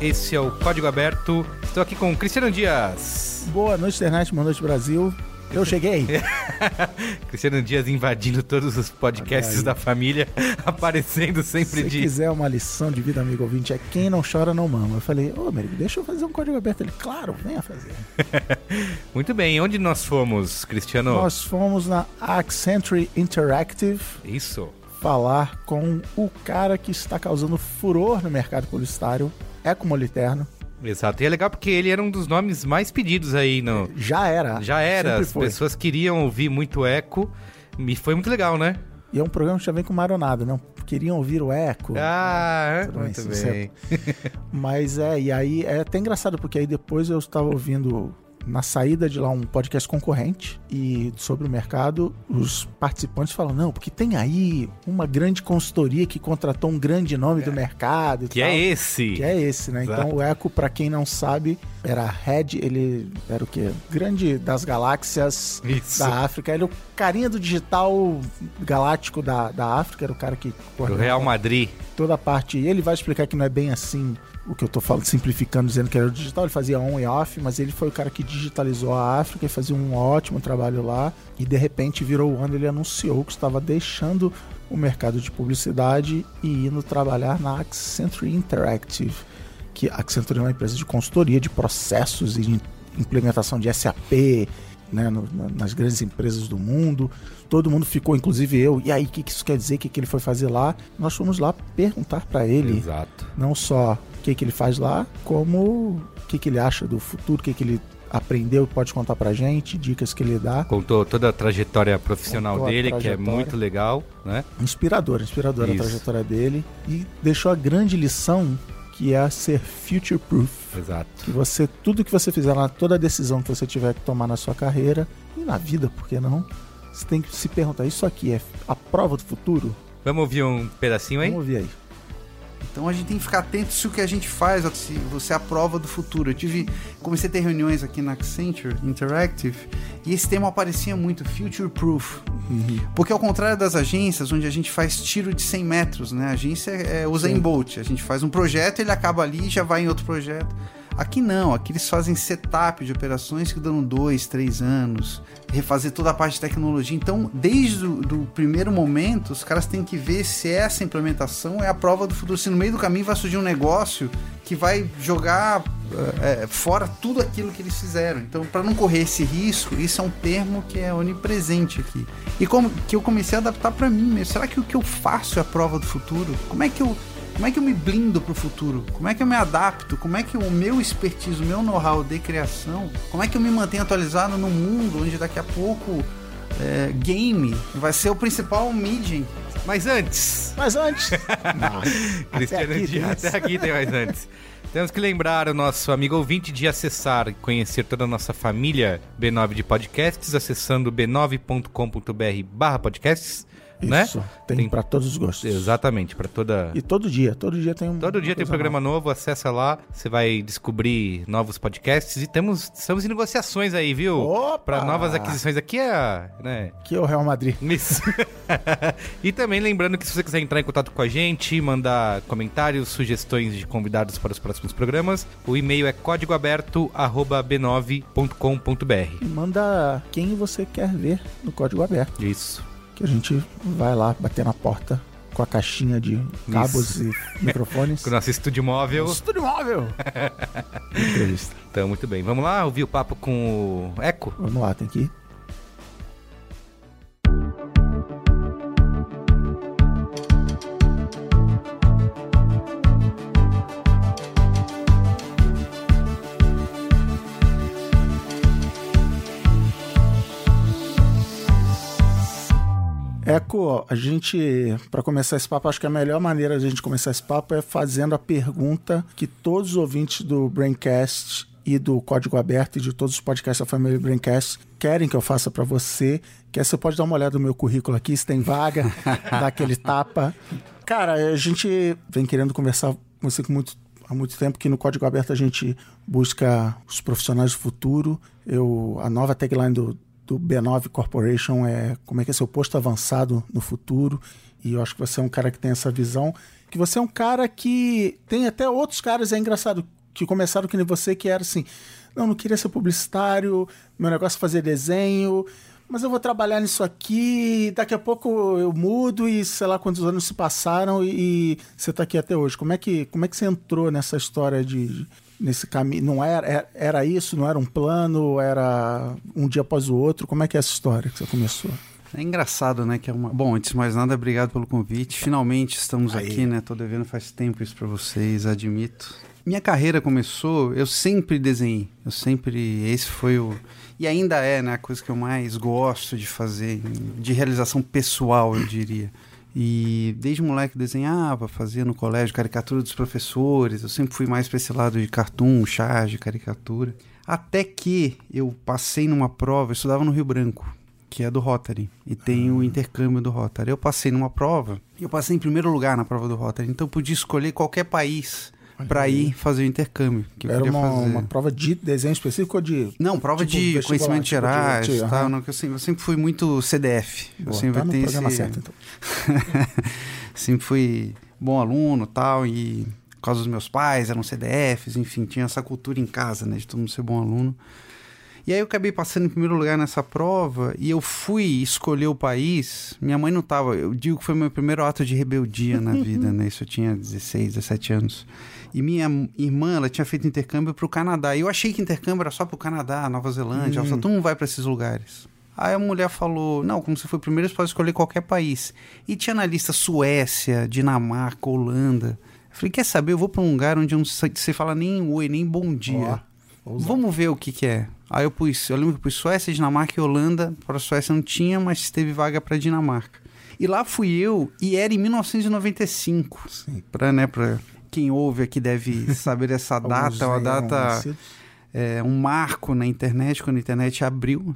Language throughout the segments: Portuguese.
esse é o Código Aberto. Estou aqui com o Cristiano Dias. Boa noite, internet. Boa noite, Brasil. Eu cheguei. Cristiano Dias invadindo todos os podcasts da família, aparecendo sempre Se de. quiser uma lição de vida, amigo ouvinte, é quem não chora não mama. Eu falei, ô, Merigo, deixa eu fazer um código aberto. Ele, claro, venha fazer. Muito bem, onde nós fomos, Cristiano? Nós fomos na Accenture Interactive Isso. falar com o cara que está causando furor no mercado publicitário, Eco Moliterno. Exato. E é legal porque ele era um dos nomes mais pedidos aí no. Já era. Já era, as foi. pessoas queriam ouvir muito eco. E foi muito legal, né? E é um programa que já vem com maronada, não queriam ouvir o Eco. Ah, bem, muito bem. Mas é, e aí é até engraçado, porque aí depois eu estava ouvindo na saída de lá um podcast concorrente e sobre o mercado, os participantes falam, não, porque tem aí uma grande consultoria que contratou um grande nome do mercado Que tal. é esse. Que é esse, né? Exato. Então o Echo, pra quem não sabe, era Red, ele era o quê? Grande das galáxias Isso. da África. Ele é o carinha do digital galáctico da, da África, era o cara que Do Real Madrid. toda a parte. E ele vai explicar que não é bem assim o que eu tô falando, simplificando, dizendo que era o digital. Ele fazia on e off, mas ele foi o cara que digitalizou a África e fazia um ótimo trabalho lá. E de repente virou o ano, ele anunciou que estava deixando o mercado de publicidade e indo trabalhar na Accenture Interactive. Que a Accenture é uma empresa de consultoria de processos e de implementação de SAP, né, no- na- nas grandes empresas do mundo. Todo mundo ficou, inclusive eu. E aí, o que, que isso quer dizer? O que, que ele foi fazer lá? Nós fomos lá perguntar para ele Exato. não só o que, que ele faz lá, como o que, que ele acha do futuro, o que, que ele aprendeu, pode contar pra gente, dicas que ele dá. Contou toda a trajetória profissional Contou dele, que é trajetória. muito legal, né? Inspirador, inspiradora a trajetória dele. E deixou a grande lição que é ser future proof. Exato. Que você, tudo que você fizer lá, toda decisão que você tiver que tomar na sua carreira e na vida, por que não? Você tem que se perguntar, isso aqui é a prova do futuro? Vamos ouvir um pedacinho aí? Vamos ouvir aí. Então a gente tem que ficar atento se o que a gente faz, se você é a prova do futuro. Eu tive, comecei a ter reuniões aqui na Accenture Interactive e esse tema aparecia muito, future proof. Porque ao contrário das agências, onde a gente faz tiro de 100 metros, né? A agência é usa em Bolt, a gente faz um projeto, ele acaba ali e já vai em outro projeto. Aqui não, aqui eles fazem setup de operações que duram dois, três anos, refazer toda a parte de tecnologia. Então, desde o primeiro momento, os caras têm que ver se essa implementação é a prova do futuro. Se no meio do caminho vai surgir um negócio que vai jogar é, fora tudo aquilo que eles fizeram. Então, para não correr esse risco, isso é um termo que é onipresente aqui. E como que eu comecei a adaptar para mim mesmo. Será que o que eu faço é a prova do futuro? Como é que eu como é que eu me blindo pro futuro? Como é que eu me adapto? Como é que o meu expertise, o meu know-how de criação, como é que eu me mantenho atualizado no mundo onde daqui a pouco é, game vai ser o principal medium? Mas antes, Mas antes. Cristiano aqui Dias, tem até aqui tem mais antes. Temos que lembrar o nosso amigo ouvinte de acessar e conhecer toda a nossa família B9 de podcasts, acessando b9.com.br né? Isso, tem, Tem- pra todos os gostos. Exatamente, para toda... E todo dia, todo dia tem um. Todo dia tem coisa programa novo, acessa lá, você vai descobrir novos podcasts e temos, estamos em negociações aí, viu? Para novas aquisições aqui é, né? nova. Que é o Real Madrid. Isso. e também lembrando que se você quiser entrar em contato com a gente, mandar comentários, sugestões de convidados para os próximos programas, o e-mail é códigoaberto@b9.com.br. E manda quem você quer ver no código aberto. Isso. Que a gente vai lá bater na porta com a caixinha de cabos e microfones. Com o nosso estúdio móvel. Estúdio móvel! Entrevista. Então, muito bem. Vamos lá ouvir o papo com o Eco? Vamos lá, tem que ir. Eco, a gente, para começar esse papo, acho que a melhor maneira de a gente começar esse papo é fazendo a pergunta que todos os ouvintes do Braincast e do Código Aberto e de todos os podcasts da família Braincast querem que eu faça para você, que é, você pode dar uma olhada no meu currículo aqui, se tem vaga, dar aquele tapa. Cara, a gente vem querendo conversar com você com muito, há muito tempo, que no Código Aberto a gente busca os profissionais do futuro. Eu, a nova tagline do, do B9 Corporation é como é que é seu posto avançado no futuro. E eu acho que você é um cara que tem essa visão. Que você é um cara que tem até outros caras, é engraçado, que começaram que nem você, que era assim: não, não queria ser publicitário, meu negócio é fazer desenho, mas eu vou trabalhar nisso aqui, daqui a pouco eu mudo e sei lá quantos anos se passaram e, e você está aqui até hoje. Como é que, como é que você entrou nessa história de nesse caminho? Não era, era, era isso, não era um plano, era um dia após o outro. Como é que é essa história que você começou? É engraçado, né? Que é uma... Bom, antes de mais nada, obrigado pelo convite. Finalmente estamos Aí. aqui, né? Tô devendo faz tempo isso para vocês, admito. Minha carreira começou, eu sempre desenhei. Eu sempre. Esse foi o. E ainda é, né? A coisa que eu mais gosto de fazer, de realização pessoal, eu diria. E desde moleque desenhava, fazia no colégio caricatura dos professores. Eu sempre fui mais para esse lado de cartoon, charge, caricatura. Até que eu passei numa prova, eu estudava no Rio Branco, que é do Rotary, e tem o intercâmbio do Rotary. Eu passei numa prova, e eu passei em primeiro lugar na prova do Rotary, então eu podia escolher qualquer país para ir fazer o intercâmbio. Que eu Era uma, uma prova de desenho específico ou de. Não, prova Tipo, de vestibular, conhecimentos tipo gerais, de- tal, que eu, sempre, eu sempre fui muito CDF. eu Boa, sempre tá no programa esse- certo, então. sempre fui bom aluno tal, e por causa dos meus pais eram CDFs, enfim, tinha essa cultura em casa, né, de todo mundo ser bom aluno. E aí eu acabei passando em primeiro lugar nessa prova e eu fui escolher o país. Minha mãe não tava, eu digo que foi meu primeiro ato de rebeldia na vida, né? Isso eu tinha 16, 17 anos. E minha irmã, ela tinha feito intercâmbio pro Canadá. E eu achei que intercâmbio era só pro Canadá, Nova Zelândia, só todo mundo vai para esses lugares. Aí a mulher falou: Não, como você foi primeiro, você pode escolher qualquer país. E tinha na lista Suécia, Dinamarca, Holanda. Eu falei: Quer saber? Eu vou para um lugar onde não se se fala nem oi, nem bom dia. Vamos ver o que, que é. Aí eu pus, eu lembro que eu pus Suécia, Dinamarca e Holanda. Para a Suécia não tinha, mas teve vaga para Dinamarca. E lá fui eu, e era em 1995. Sim. Pra, né, pra quem ouve aqui deve saber essa data, uma aí eram data é, um marco na internet, quando a internet abriu,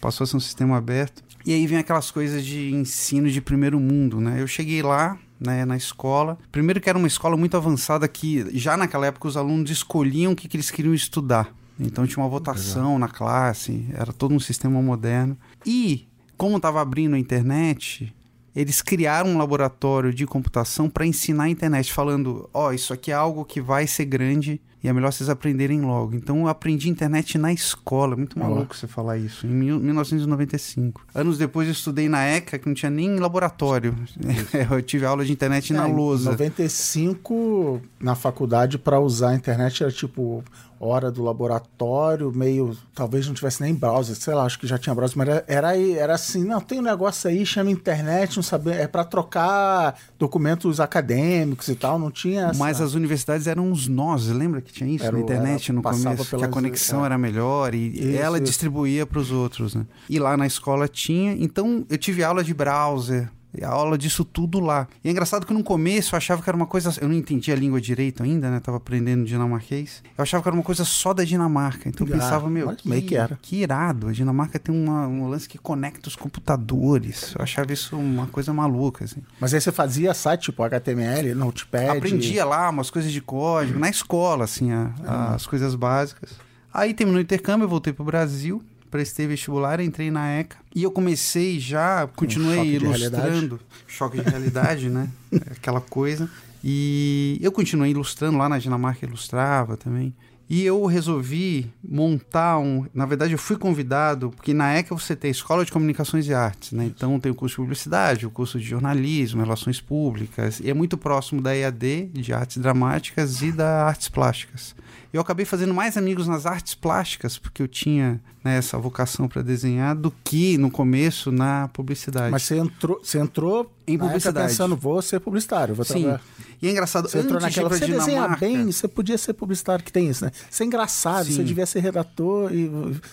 passou a ser um sistema aberto. E aí vem aquelas coisas de ensino de primeiro mundo, né? Eu cheguei lá, né, na escola. Primeiro que era uma escola muito avançada que já naquela época os alunos escolhiam o que, que eles queriam estudar. Então tinha uma votação na classe, era todo um sistema moderno. E como estava abrindo a internet, eles criaram um laboratório de computação para ensinar a internet, falando: ó, isso aqui é algo que vai ser grande e é melhor vocês aprenderem logo. Então eu aprendi internet na escola. É Muito maluco você falar isso. Em mil- 1995. Anos depois eu estudei na ECA, que não tinha nem laboratório. eu tive aula de internet na É, em lousa. 95, na faculdade, para usar a internet, era tipo hora do laboratório, meio. Talvez não tivesse nem browser, sei lá, acho que já tinha browser, mas era, era, era assim: não, tem um negócio aí, chama internet, não saber. É para trocar documentos acadêmicos e tal, não tinha. Essa... Mas as universidades eram uns nós, lembra que tinha isso Era na internet era- no começo? Que a pelas- conexão é. era melhor e Isso, ela isso. distribuía para os outros, né? E lá na escola tinha, então eu tive aula de browser, e aula disso tudo lá. E é engraçado que no começo eu achava que era uma coisa. Eu não entendia a língua direito ainda, né? Tava aprendendo dinamarquês. Eu achava que era uma coisa só da Dinamarca. Então eu Ah, pensava, meu, mas meio que era. que irado. A Dinamarca tem uma, um lance que conecta os computadores. Eu achava isso uma coisa maluca, assim. Mas aí você fazia site tipo HTML, Notepad. Aprendia lá umas coisas de código, na escola, assim, a- Uhum. as coisas básicas. Aí terminou o intercâmbio, eu voltei pro Brasil, prestei vestibular, entrei na ECA. E eu comecei já, continuei choque de ilustrando. Choque de realidade, né? Aquela coisa. E eu continuei ilustrando lá na Dinamarca, ilustrava também. E eu resolvi montar um. Na verdade, eu fui convidado, porque na ECA você tem a Escola de Comunicações e Artes, né? Então tem o curso de publicidade, o curso de jornalismo, relações públicas, e é muito próximo da EAD, de artes dramáticas, e da artes plásticas. Eu acabei fazendo mais amigos nas artes plásticas, porque eu tinha né, essa vocação para desenhar, do que no começo na publicidade. Mas você entrou, você entrou Em publicidade. pensando, vou ser publicitário, vou Sim. trabalhar. E é engraçado, Você entrou de naquela. pra Você desenha bem, você podia ser publicitário, que tem isso, né? Você é engraçado, Sim. você devia ser redator e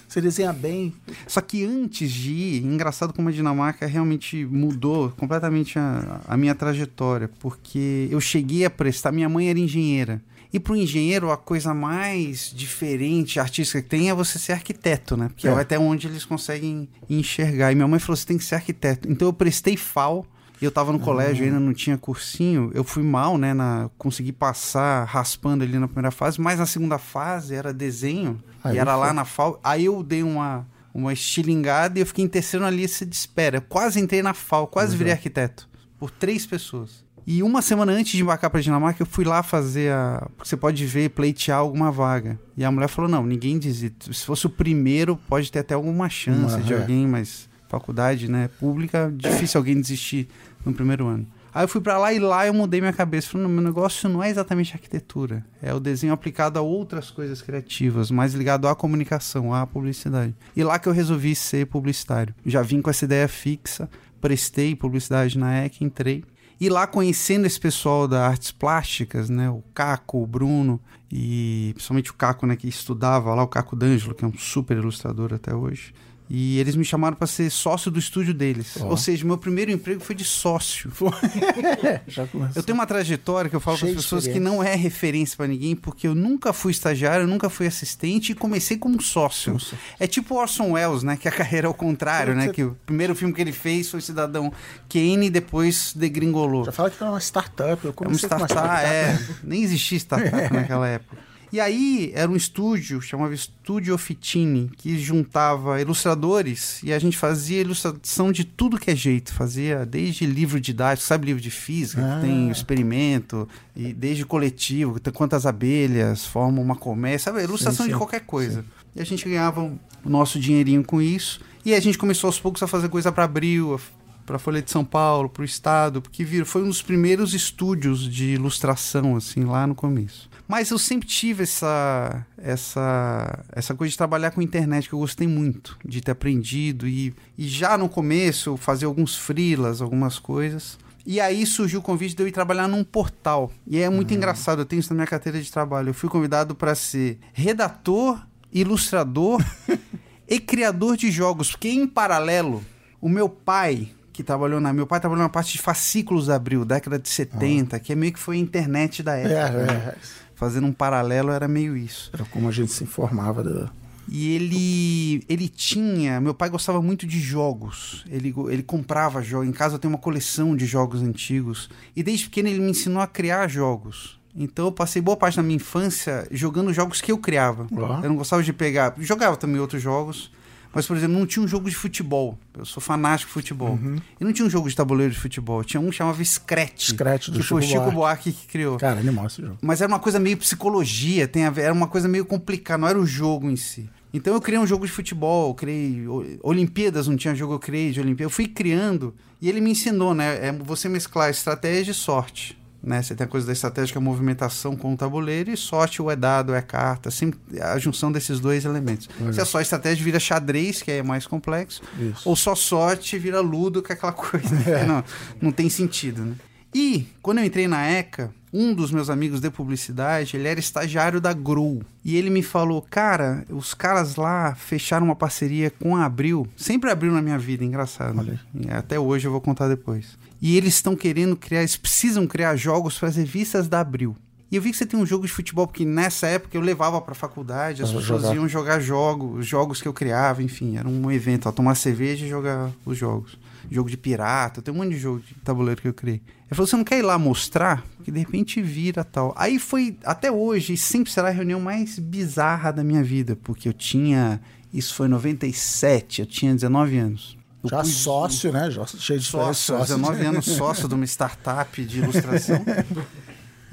você desenha bem. Só que antes de ir, engraçado como a Dinamarca realmente mudou completamente a, a minha trajetória, porque eu cheguei a prestar. Minha mãe era engenheira. E para o engenheiro, a coisa mais diferente, artística que tem é você ser arquiteto, né? Porque é, É. até onde eles conseguem enxergar. E minha mãe falou: você tem que ser arquiteto. Então eu prestei FAO. e Eu tava no colégio, ainda não tinha cursinho. Eu fui mal, né? Na, consegui passar raspando ali na primeira fase, mas na segunda fase era desenho. Aí e era lá foi. na FAO. Aí eu dei uma, uma estilingada e eu fiquei em terceiro na lista de espera. Eu quase entrei na FAO, quase virei arquiteto. Por três pessoas. E uma semana antes de embarcar pra Dinamarca, eu fui lá fazer a. Porque você pode ver, pleitear alguma vaga. E a mulher falou: não, ninguém desiste. Se fosse o primeiro, pode ter até alguma chance Uma, de é. alguém, mas faculdade, né, pública, difícil alguém desistir no primeiro ano. Aí eu fui pra lá e lá eu mudei minha cabeça. Falei, não, meu negócio não é exatamente arquitetura. É o desenho aplicado a outras coisas criativas, mais ligado à comunicação, à publicidade. E lá que eu resolvi ser publicitário. Já vim com essa ideia fixa, prestei publicidade na EC, entrei. E lá conhecendo esse pessoal da artes plásticas, né, o Caco, o Bruno e principalmente o Caco, né, que estudava lá, o Caco D'Angelo, que é um super ilustrador até hoje. E eles me chamaram para ser sócio do estúdio deles. Ó. Ou seja, meu primeiro emprego foi de sócio. Já começou. Eu tenho uma trajetória que eu falo para as pessoas que não é referência para ninguém, porque eu nunca fui estagiário, eu nunca fui assistente e comecei como sócio. Nossa. É tipo Orson Welles, né? Que a carreira é ao contrário, né? Você- Que o primeiro filme que ele fez foi Cidadão Kane e depois degringolou. Já fala que é uma startup. Eu É um comecei com uma startup, startup. é. Nem existia startup naquela época. E aí era um estúdio, chamava Estúdio Officine, que juntava ilustradores e a gente fazia ilustração de tudo que é jeito. Fazia desde livro didático, sabe livro de física, Ah. que tem experimento, e desde coletivo, quantas abelhas formam uma colmeia, sabe? Ilustração Sim, de sim. qualquer coisa. E a gente ganhava o nosso dinheirinho com isso. E a gente começou aos poucos a fazer coisa para Abril, para Folha de São Paulo, para o Estado, porque viram, foi um dos primeiros estúdios de ilustração, assim, lá no começo. Mas eu sempre tive essa, essa, essa coisa de trabalhar com internet, que eu gostei muito de ter aprendido. E, e já no começo, fazia alguns freelas, algumas coisas. E aí surgiu o convite de eu ir trabalhar num portal. E é muito engraçado, eu tenho isso na minha carteira de trabalho. Eu fui convidado para ser redator, ilustrador e criador de jogos, porque em paralelo, o meu pai, que trabalhou na. Meu pai trabalhou na parte de fascículos da Abril, década de 70, que é meio que foi a internet da É, época. né? é. Fazendo um paralelo era meio isso. Era como a gente se informava do. E ele ele tinha, meu pai gostava muito de jogos. Ele ele comprava jogos. Em casa eu tenho uma coleção de jogos antigos. E desde pequeno ele me ensinou a criar jogos. Então eu passei boa parte da minha infância jogando jogos que eu criava. Ó. Eu não gostava de pegar, jogava também outros jogos. Mas, por exemplo, não tinha um jogo de futebol. Eu sou fanático de futebol. E não tinha um jogo de tabuleiro de futebol. Tinha um que chamava Scratch. Scratch do que foi o Chico Chico Buarque. Que criou. Cara, animal esse jogo. Mas era uma coisa meio psicologia, tem ver, era uma coisa meio complicada, não era o jogo em si. Então eu criei um jogo de futebol, eu criei o- Olimpíadas, não tinha jogo eu criei de Olimpíadas. Eu fui criando e ele me ensinou, né? É você mesclar estratégia e sorte. Né? Você tem a coisa da estratégia que é a movimentação com o tabuleiro e sorte ou é dado ou é carta, sempre a junção desses dois elementos. Se é só estratégia vira xadrez, que é mais complexo, Isso. ou só sorte vira ludo, que é aquela coisa que não, não tem sentido, né? E quando eu entrei na ECA, um dos meus amigos de publicidade, ele era estagiário da Grow. E ele me falou, cara, os caras lá fecharam uma parceria com a Abril. Sempre abriu na minha vida, engraçado. E Até hoje eu vou contar depois. E eles estão querendo criar, eles precisam criar jogos para as revistas da Abril. E eu vi que você tem um jogo de futebol, porque nessa época eu levava pra faculdade, as Pra pessoas jogar. iam jogar jogos, jogos que eu criava, enfim, era um evento, ó, tomar cerveja e jogar os jogos. Jogo de pirata, tem um monte de jogo de tabuleiro que eu criei. Ele falou: você não quer ir lá mostrar? Porque de repente vira tal. Aí foi, até hoje, sempre será a reunião mais bizarra da minha vida, porque eu tinha. Isso foi em 97, eu tinha 19 anos. Já sócio, né? Já cheio de sócio, sócio. 19 anos sócio de uma startup de ilustração.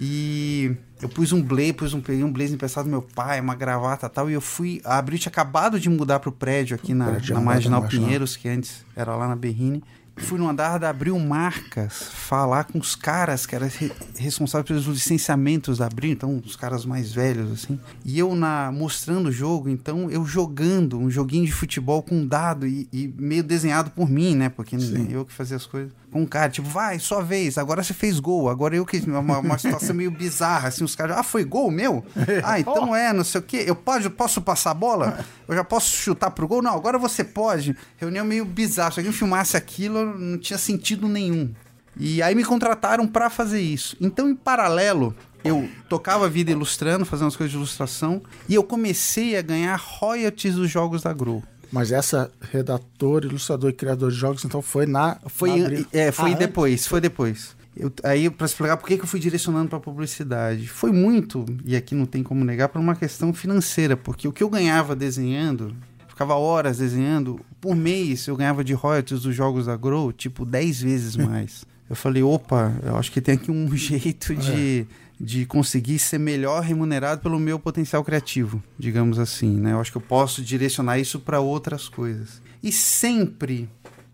E eu pus um blazer, pus um, peguei um blazer emprestado do meu pai, uma gravata e tal, e eu fui. A Abril tinha acabado de mudar pro prédio aqui na, prédio na na Marginal. Pinheiros, que antes era lá na Berrine. Fui no andar da Abril Marcas falar com os caras que eram re responsáveis pelos licenciamentos da Abril, então os caras mais velhos, assim. E eu na mostrando o jogo, então eu jogando um joguinho de futebol com um dado e, e meio desenhado por mim, né? Porque Sim. eu que fazia as coisas. Com um cara, tipo, vai, sua vez, agora você fez gol, agora eu que. Uma, uma situação meio bizarra, assim, os caras, ah, foi gol meu? Ah, então é, não sei o quê. Eu pode, posso passar a bola? Eu já posso chutar pro gol? Não, agora você pode. Reunião meio bizarra. Se alguém filmasse aquilo, não tinha sentido nenhum. E aí me contrataram pra fazer isso. Então, em paralelo, eu tocava a vida ilustrando, fazendo as coisas de ilustração, e eu comecei a ganhar royalties dos jogos da Grow. Mas essa redator, ilustrador e criador de jogos, então foi na. Foi, na é, foi Ah, depois, foi depois. Eu, aí, pra explicar por que que eu fui direcionando pra publicidade. Foi muito, e aqui não tem como negar, por uma questão financeira, porque o que eu ganhava desenhando, ficava horas desenhando, por mês eu ganhava de royalties dos jogos da Grow, tipo, 10 vezes mais. Eu falei, opa, eu acho que tem aqui um jeito de, de conseguir ser melhor remunerado pelo meu potencial criativo, digamos assim, né? Eu acho que eu posso direcionar isso para outras coisas. E sempre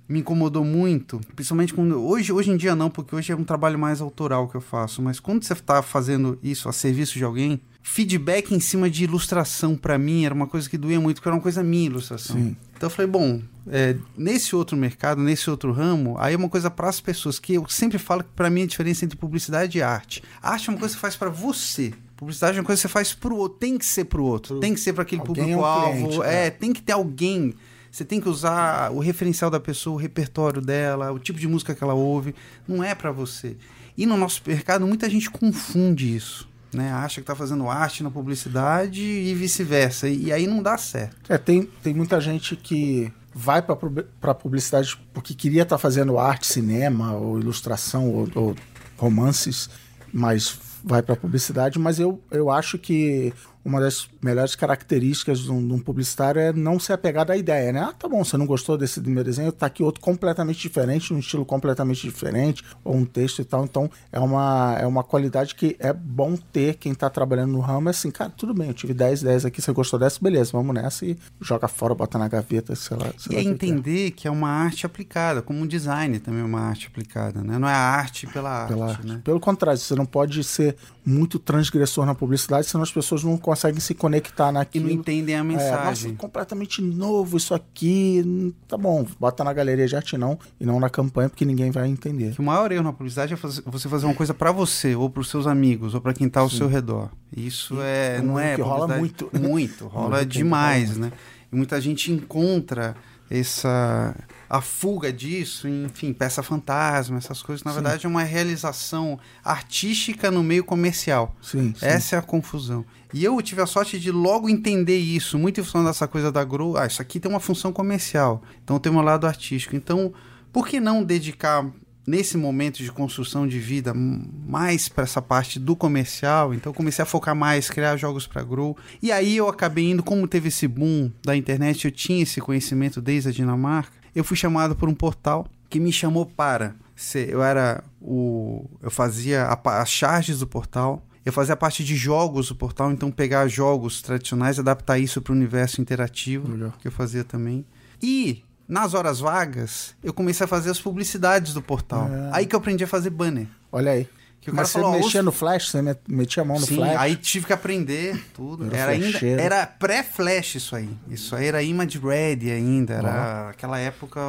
me incomodou muito, principalmente quando hoje, hoje em dia não, porque hoje é um trabalho mais autoral que eu faço, mas quando você está fazendo isso a serviço de alguém, feedback em cima de ilustração para mim era uma coisa que doía muito, porque era uma coisa minha ilustração. Sim. Então eu falei, bom, é, nesse outro mercado, nesse outro ramo, aí é uma coisa para as pessoas que eu sempre falo que para mim a diferença entre publicidade e arte. Arte é uma coisa que você faz para você. Publicidade é uma coisa que você faz pro outro, tem que ser pro outro, tem que ser para aquele é um público-alvo, é, é. tem que ter alguém. Você tem que usar o referencial da pessoa, o repertório dela, o tipo de música que ela ouve. Não é para você. E no nosso mercado, muita gente confunde isso. Né? Acha que tá fazendo arte na publicidade e vice-versa. E aí não dá certo. É, tem, tem muita gente que vai pra publicidade porque queria estar fazendo arte, cinema, ou ilustração, ou, ou romances, mas vai pra publicidade. Mas eu, eu acho que uma das melhores características de um, de um publicitário é não se apegar à ideia, né? Ah, tá bom, você não gostou desse meu desenho, tá aqui outro completamente diferente, um estilo completamente diferente, ou um texto e tal. Então, é uma, é uma qualidade que é bom ter quem tá trabalhando no ramo. É assim, cara, tudo bem, eu tive 10 ideias aqui, você gostou dessa, beleza, vamos nessa e joga fora, bota na gaveta, sei lá. sei E é lá o que que é. entender que é uma arte aplicada, como um design também é uma arte aplicada, né? Não é a arte pela arte, Pela arte. né? Pelo contrário, você não pode ser muito transgressor na publicidade, senão as pessoas não conseguem se conectar E naquilo. não entendem a É, mensagem. nossa, completamente novo isso aqui. Tá bom, bota na galeria de arte não, e não na campanha, porque ninguém vai entender. Que o maior erro na publicidade é fazer- você fazer uma coisa pra você, ou pros seus amigos, ou pra quem tá ao seu redor. Isso é, não é que rola muito. Muito, rola demais, né? E muita gente encontra essa a fuga disso, enfim, peça fantasma, essas coisas, na Sim. verdade é uma realização artística no meio comercial. Sim, sim. Essa é a confusão. E eu tive a sorte de logo entender isso, muito em função dessa coisa da Grow. Ah, isso aqui tem uma função comercial, então tem um lado artístico. Então, por que não dedicar nesse momento de construção de vida mais para essa parte do comercial? Então, comecei a focar mais, criar jogos para Grow. E aí eu acabei indo, como teve esse boom da internet, eu tinha esse conhecimento desde a Dinamarca. Eu fui chamado por um portal que me chamou para ser, eu era o eu fazia as charges do portal eu fazia a parte de jogos do portal, então pegar jogos tradicionais e adaptar isso para o universo interativo, Legal. que eu fazia também. E nas horas vagas, eu comecei a fazer as publicidades do portal. Ah. Aí que eu aprendi a fazer banner. Olha aí. Que o cara Mas você falou, mexia no flash, você met- metia a mão no Sim, flash. aí tive que aprender tudo. Era Era, ainda, flasheiro. era pré-flash isso aí. Isso aí era image ready ainda. Era aquela época.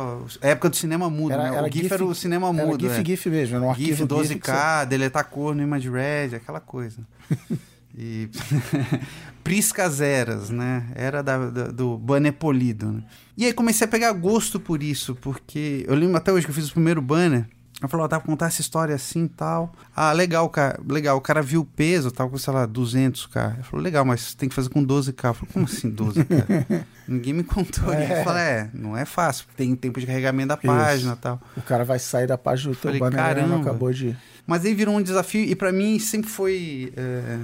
Época do cinema mudo, Era- né? era o GIF, GIF era o cinema Era mudo. GIF, é. GIF mesmo, era um GIF arquivo 12K, GIF deletar cor no image ready, aquela coisa. E priscas eras, né? Era da, da- do banner polido. Né? E aí comecei a pegar gosto por isso, porque eu lembro até hoje que eu fiz o primeiro banner. Eu falei, ó, dá pra contar essa história assim e tal. Ah, legal, cara. Legal, o cara viu o peso, tava com, sei lá, 200k. Ele falou, legal, mas tem que fazer com 12k. Eu falei, como assim 12k? Ninguém me contou. É. Eu falei, é, não é fácil. Tem tempo de carregamento da página e tal. O cara vai sair da página do teu Falei, banner acabou de. Mas aí virou um desafio e pra mim sempre foi é,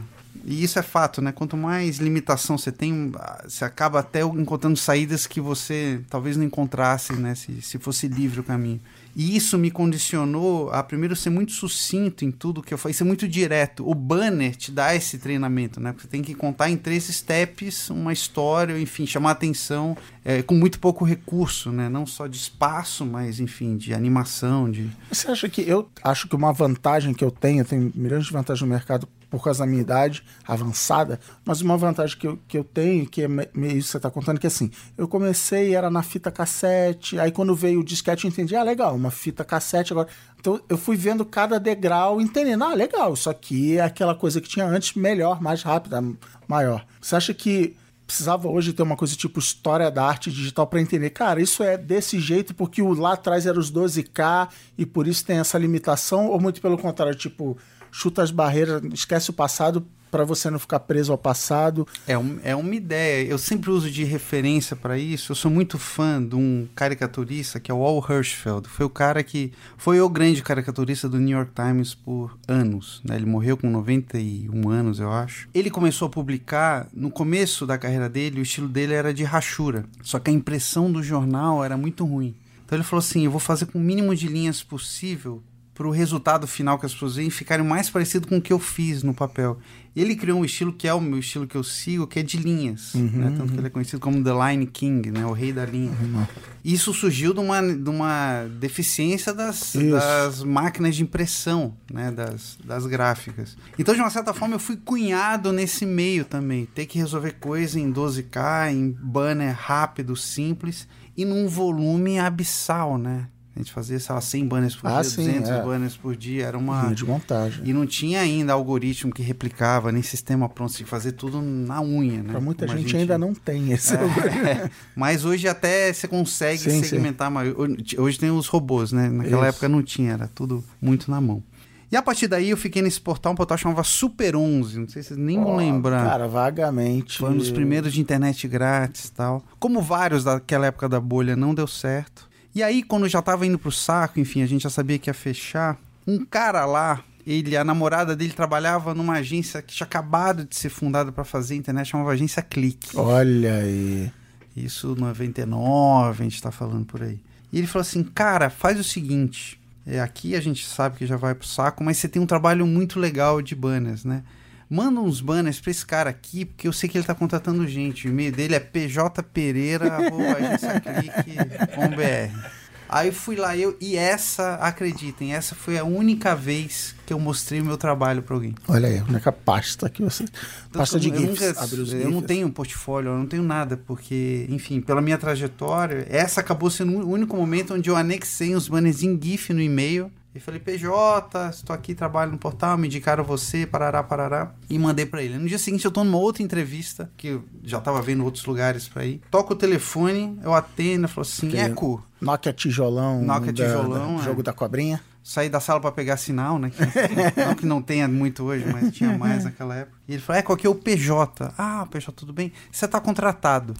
E isso é fato, né? Quanto mais limitação você tem, você acaba até encontrando saídas que você talvez não encontrasse, né? Se, se fosse livre o caminho. E isso me condicionou a primeiro ser muito sucinto em tudo que eu faço, ser muito direto. O banner te dá esse treinamento, né? Você tem que contar em três steps uma história, enfim, chamar atenção é, com muito pouco recurso, né? Não só de espaço, mas enfim, de animação, de. Você acha que eu acho que uma vantagem que eu tenho, tenho milhões de vantagens no mercado por causa da minha idade avançada, mas uma vantagem que eu, que eu tenho, que é meio isso que você está contando, que é assim, eu comecei, era na fita cassete, aí quando veio o disquete eu entendi, ah, legal, uma fita cassete agora. Então eu fui vendo cada degrau, entendendo, ah, legal, isso aqui é aquela coisa que tinha antes, melhor, mais rápida, maior. Você acha que precisava hoje ter uma coisa tipo história da arte digital para entender, cara, isso é desse jeito porque o lá atrás era os 12K e por isso tem essa limitação, ou muito pelo contrário, tipo, chuta as barreiras, esquece o passado para você não ficar preso ao passado. É, um, é uma ideia. Eu sempre uso de referência para isso. Eu sou muito fã de um caricaturista que é o Al Hirschfeld. Foi o cara que foi o grande caricaturista do New York Times por anos. Né? Ele morreu com 91 anos, eu acho. Ele começou a publicar no começo da carreira dele. O estilo dele era de rachura. Só que a impressão do jornal era muito ruim. Então ele falou assim: eu vou fazer com o mínimo de linhas possível para o resultado final que as pessoas veem ficarem mais parecido com o que eu fiz no papel. E ele criou um estilo que é o meu estilo que eu sigo, que é de linhas. Uhum, né? Tanto uhum. que ele é conhecido como The Line King, né? o rei da linha. Uhum. Isso surgiu de uma, de uma deficiência das, das máquinas de impressão, né? das, das gráficas. Então, de uma certa forma, eu fui cunhado nesse meio também. Ter que resolver coisa em 12K, em banner rápido, simples e num volume abissal, né? A gente fazia, sei lá, 100 banners por ah, dia, sim, 200 é. banners por dia. Era uma. de montagem. E não tinha ainda algoritmo que replicava, nem sistema pronto. Tinha que fazer tudo na unha, né? Pra muita gente, gente, ainda não tem esse é, Mas hoje até você consegue sim, segmentar. Sim. Hoje tem os robôs, né? Naquela Isso. época não tinha, era tudo muito na mão. E a partir daí eu fiquei nesse portal, um portal chamava Super 11, não sei se vocês nem oh, vão lembrar. Cara, vagamente. Foi um dos primeiros de internet grátis e tal. Como vários daquela época da bolha não deu certo. E aí, quando já tava indo pro saco, enfim, a gente já sabia que ia fechar, um cara lá, ele, a namorada dele trabalhava numa agência que tinha acabado de ser fundada para fazer internet, chamava Agência Clique. Olha aí. Isso 99, a gente tá falando por aí. E ele falou assim: "Cara, faz o seguinte, é, aqui a gente sabe que já vai pro saco, mas você tem um trabalho muito legal de banners, né? Manda uns banners pra esse cara aqui, porque eu sei que ele tá contratando gente. O e-mail dele é pjpereira.agenciaclique.br. Aí fui lá eu e essa, acreditem, essa foi a única vez que eu mostrei o meu trabalho para alguém. Olha aí, a única pasta que você. Pasta de GIFs. Nunca, eu não tenho um portfólio, eu não tenho nada, porque, enfim, pela minha trajetória, essa acabou sendo o único momento onde eu anexei uns banners em GIF no e-mail e falei, PJ, estou aqui, trabalho no portal, me indicaram você, parará, parará. E mandei para ele. No dia seguinte eu tô numa outra entrevista, que eu já tava vendo outros lugares para ir. Toco o telefone, eu atendo, falo assim, Tem Eco. Nokia tijolão. Nokia tijolão. Da, é. Jogo da cobrinha sair da sala para pegar sinal, né? Que, não que não tenha muito hoje, mas tinha mais naquela época. E ele falou: É, qual que é o PJ? Ah, PJ, tudo bem? Você tá contratado.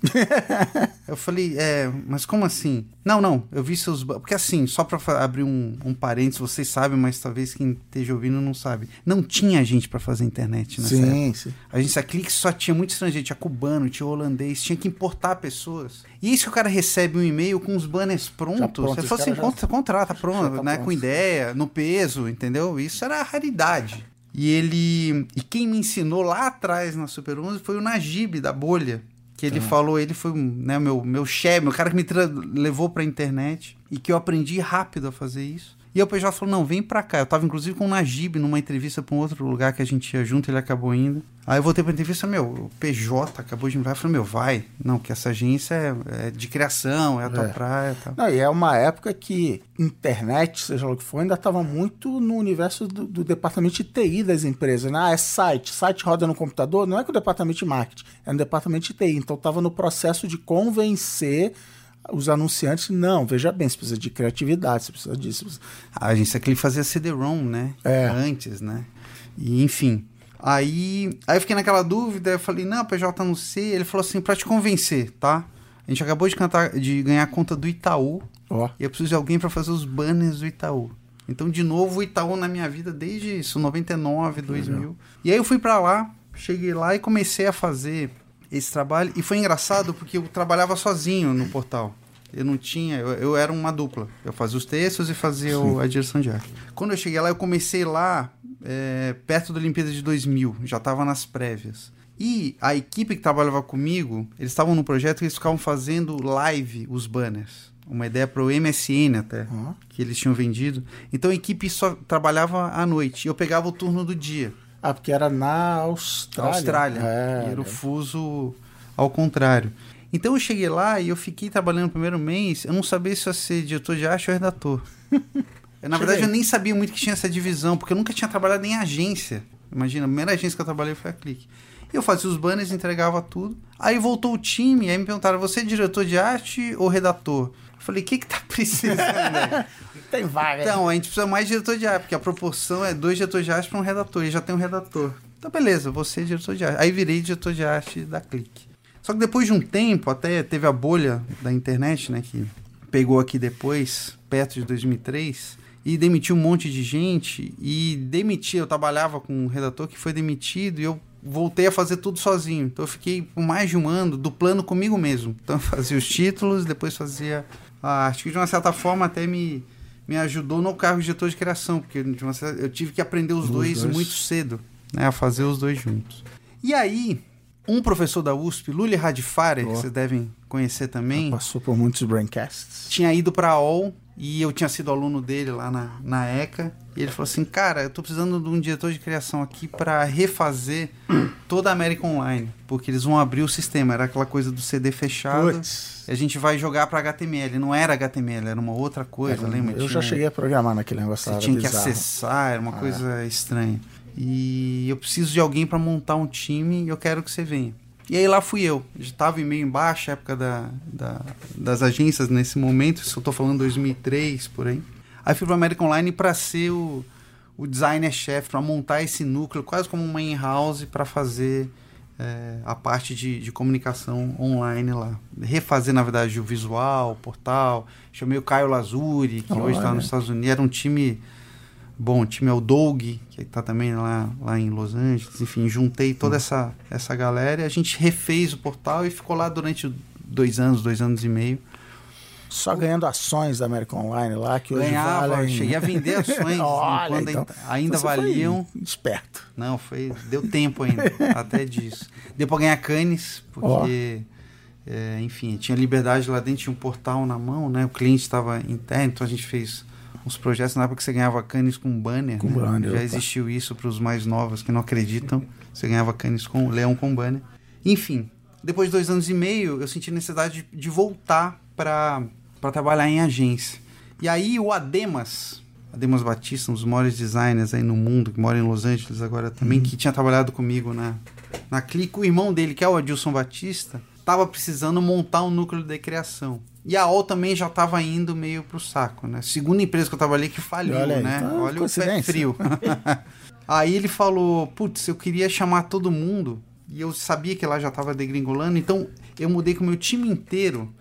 eu falei: É, mas como assim? Não, não, eu vi seus. Porque assim, só para abrir um, um parênteses, vocês sabem, mas talvez quem esteja ouvindo não sabe. Não tinha gente para fazer internet nessa sim, época. Sim. A gente a Clique só tinha muito estrangeiro, tinha cubano, tinha holandês, tinha que importar pessoas. E isso que o cara recebe um e-mail com os banners prontos. Pronto, você falou assim: já... contrata, pronto, tá né? Pronto. Com ideia, no peso, entendeu? Isso era raridade. E ele. E quem me ensinou lá atrás na Super 11 foi o Najib da bolha. Que ele ah. falou, ele foi né, meu, meu chefe, meu cara que me levou pra internet. E que eu aprendi rápido a fazer isso. E o PJ falou: não, vem pra cá. Eu tava inclusive com o Najib numa entrevista pra um outro lugar que a gente ia junto, ele acabou indo. Aí eu voltei pra entrevista, meu, o PJ acabou de me. Eu falei, meu, vai. Não, que essa agência é, é de criação, é a tua é. praia e tal. Não, e é uma época que internet, seja lá o que for, ainda estava muito no universo do, do, departamento de TI das empresas. Né? Ah, é site. Site roda no computador, não é com o departamento de marketing, é no departamento de TI. Então estava no processo de convencer os anunciantes, não, veja bem, você precisa de criatividade, você precisa disso. A agência que ele fazia CD-ROM, né? É. Antes, né? E, enfim. Aí, aí eu fiquei naquela dúvida, eu falei, não, PJ não sei. Ele falou assim, para te convencer, tá? A gente acabou de, cantar, de ganhar a conta do Itaú. Oh. E eu preciso de alguém para fazer os banners do Itaú. Então, de novo, o Itaú na minha vida desde isso, 99, 2000. Uhum. E aí eu fui para lá, cheguei lá e comecei a fazer esse trabalho. E foi engraçado porque eu trabalhava sozinho no portal. Eu não tinha, eu, eu era uma dupla. Eu fazia os textos e fazia o- a direção de arte. Quando eu cheguei lá, eu comecei lá é, perto da Olimpíada de 2000, já estava nas prévias. E a equipe que trabalhava comigo, eles estavam no projeto que eles ficavam fazendo live os banners. Uma ideia para o MSN até, Ó. que eles tinham vendido. Então a equipe só trabalhava à noite. Eu pegava o turno do dia. Ah, porque era na Austrália. Austrália. É, era o fuso ao contrário. Então eu cheguei lá e eu fiquei trabalhando no primeiro mês, eu não sabia se eu ia ser diretor de arte ou redator. Na verdade, eu nem sabia muito que tinha essa divisão, porque eu nunca tinha trabalhado em agência. Imagina, a primeira agência que eu trabalhei foi a Clique. Eu fazia os banners, entregava tudo. Aí voltou o time, aí me perguntaram: você é diretor de arte ou redator? Eu falei: o que que tá precisando? Aí?" Tem vaga. Então, a gente precisa mais de diretor de arte, porque a proporção é dois diretores de arte para um redator, e já tem um redator. Então, beleza, você é diretor de arte. Aí virei diretor de arte da Clique. Só que depois de um tempo, até teve a bolha da internet, né, que pegou aqui depois, perto de 2003, e demitiu um monte de gente, e demitiu, eu trabalhava com um redator que foi demitido, e eu voltei a fazer tudo sozinho. Então eu fiquei por mais de um ano duplando comigo mesmo. Então eu fazia os títulos, depois fazia a arte, que de uma certa forma até me, me ajudou no cargo de diretor de criação, porque eu tive que aprender os, Os dois, dois. muito cedo, né, a fazer os dois juntos. E aí, um professor da USP, Luli Radifare, que vocês devem conhecer também, Passou por muitos braincasts. tinha ido pra AOL e eu tinha sido aluno dele lá na, na ECA. E ele falou assim: Cara, eu tô precisando de um diretor de criação aqui pra refazer toda a América Online, porque eles vão abrir o sistema. Era aquela coisa do CD fechado. Putz. E a gente vai jogar pra HTML. Não era HTML, era uma outra coisa, lembra? Eu Tinha- já cheguei a programar naquele negócio. você tinha que bizarro. acessar, era uma Ah. coisa estranha. E eu preciso de alguém pra montar um time e eu quero que você venha. E aí lá fui eu. Já estava meio embaixo, época da, da- das agências nesse momento, isso eu tô falando 2003, por aí. Aí fui pro American Online pra ser o, o designer-chefe, pra montar esse núcleo, quase como uma in-house, pra fazer é, a parte de, de comunicação online lá. Refazer, na verdade, o visual, o portal. Chamei o Caio Lazuri, que hoje está nos Estados Unidos. Era um time bom. O time é o Doug, que tá também lá, lá em Los Angeles. Enfim, juntei toda essa, essa galera e a gente refez o portal e ficou lá durante dois anos, dois anos e meio. Só ganhando ações da American Online lá, que hoje Ganhava, valem... cheguei a vender ações Olha, quando então, ainda então valiam. Esperto. Não, foi. Deu tempo ainda, até disso. Deu pra ganhar canes, porque. é, enfim, tinha liberdade lá dentro, tinha um portal na mão, né? O cliente estava interno, então a gente fez uns projetos na época que você ganhava canes com banner. Com né? banner, Já opa. existiu isso para os mais novos que não acreditam. Você ganhava canes com leão com banner. Enfim, depois de dois anos e meio, eu senti necessidade de, de voltar para trabalhar em agência. E aí o Ademas, Ademas Batista, um dos maiores designers aí no mundo, que mora em Los Angeles agora também, Uhum. que tinha trabalhado comigo na, na Clique, o irmão dele, que é o Adilson Batista, estava precisando montar um núcleo de criação. E a OL também já estava indo meio pro saco, né? Segunda empresa que eu trabalhei que faliu, Olha aí, né? então, Olha o pé frio. aí ele falou, putz, eu queria chamar todo mundo, e eu sabia que lá já estava degringolando, então eu mudei com o meu time inteiro.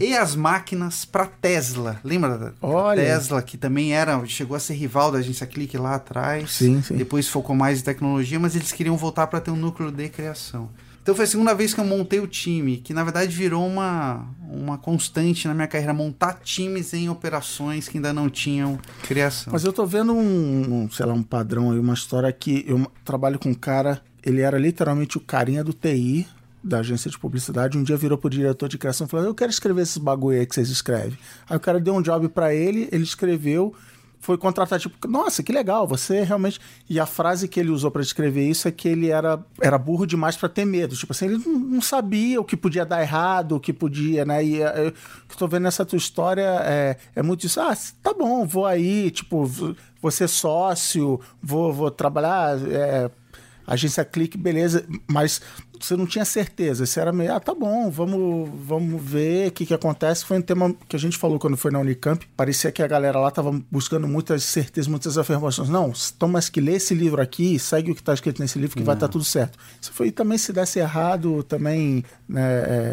E as máquinas para Tesla. Lembra da Olha. Tesla, que também era, chegou a ser rival da agência Clique lá atrás. Sim, sim. Depois focou mais em tecnologia, mas eles queriam voltar para ter um núcleo de criação. Então foi a segunda vez que eu montei o time, que na verdade virou uma, uma constante na minha carreira, montar times em operações que ainda não tinham criação. Mas eu tô vendo um, um, sei lá, um padrão aí, uma história que eu trabalho com um cara, ele era literalmente o carinha do TI da agência de publicidade, um dia virou pro diretor de criação e falou: "Eu quero escrever esses bagulho aí que vocês escrevem". Aí o cara deu um job pra ele, ele escreveu, foi contratado tipo, nossa, que legal, você realmente. E a frase que ele usou pra descrever isso é que ele era, era burro demais pra ter medo. Tipo assim, ele não, sabia o que podia dar errado, o que podia, né? E é, eu, que tô vendo nessa tua história é, é muito isso. Ah, tá bom, vou aí, tipo, vou ser sócio, vou, vou trabalhar. é, agência clique, beleza, mas você não tinha certeza. Você era meio, ah, tá bom, vamos, vamos ver o que, que acontece. Foi um tema que a gente falou quando foi na Unicamp. Parecia que a galera lá tava buscando muitas certezas, muitas afirmações. Não, então, mas que lê esse livro aqui, segue o que está escrito nesse livro, que vai estar tudo certo. Isso foi também, se desse errado, também, né,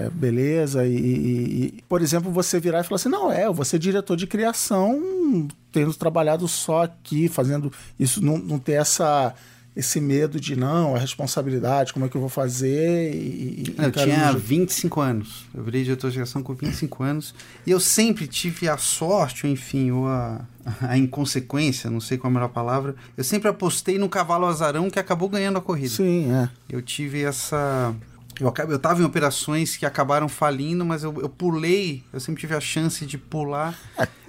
é, beleza. E, e- e, por exemplo, você virar e falar assim: não, é, eu vou ser diretor de criação, tendo trabalhado só aqui, fazendo isso, não, não ter essa esse medo de não, a responsabilidade, como é que eu vou fazer e, e Eu tinha no- 25 anos. Eu virei diretor de geração com 25 anos. E eu sempre tive a sorte, ou enfim, ou a, a inconsequência, não sei qual é a melhor palavra. Eu sempre apostei no cavalo azarão que acabou ganhando a corrida. Sim, é. Eu tive essa. Eu, eu tava em operações que acabaram falindo, mas eu, eu pulei, eu sempre tive a chance de pular.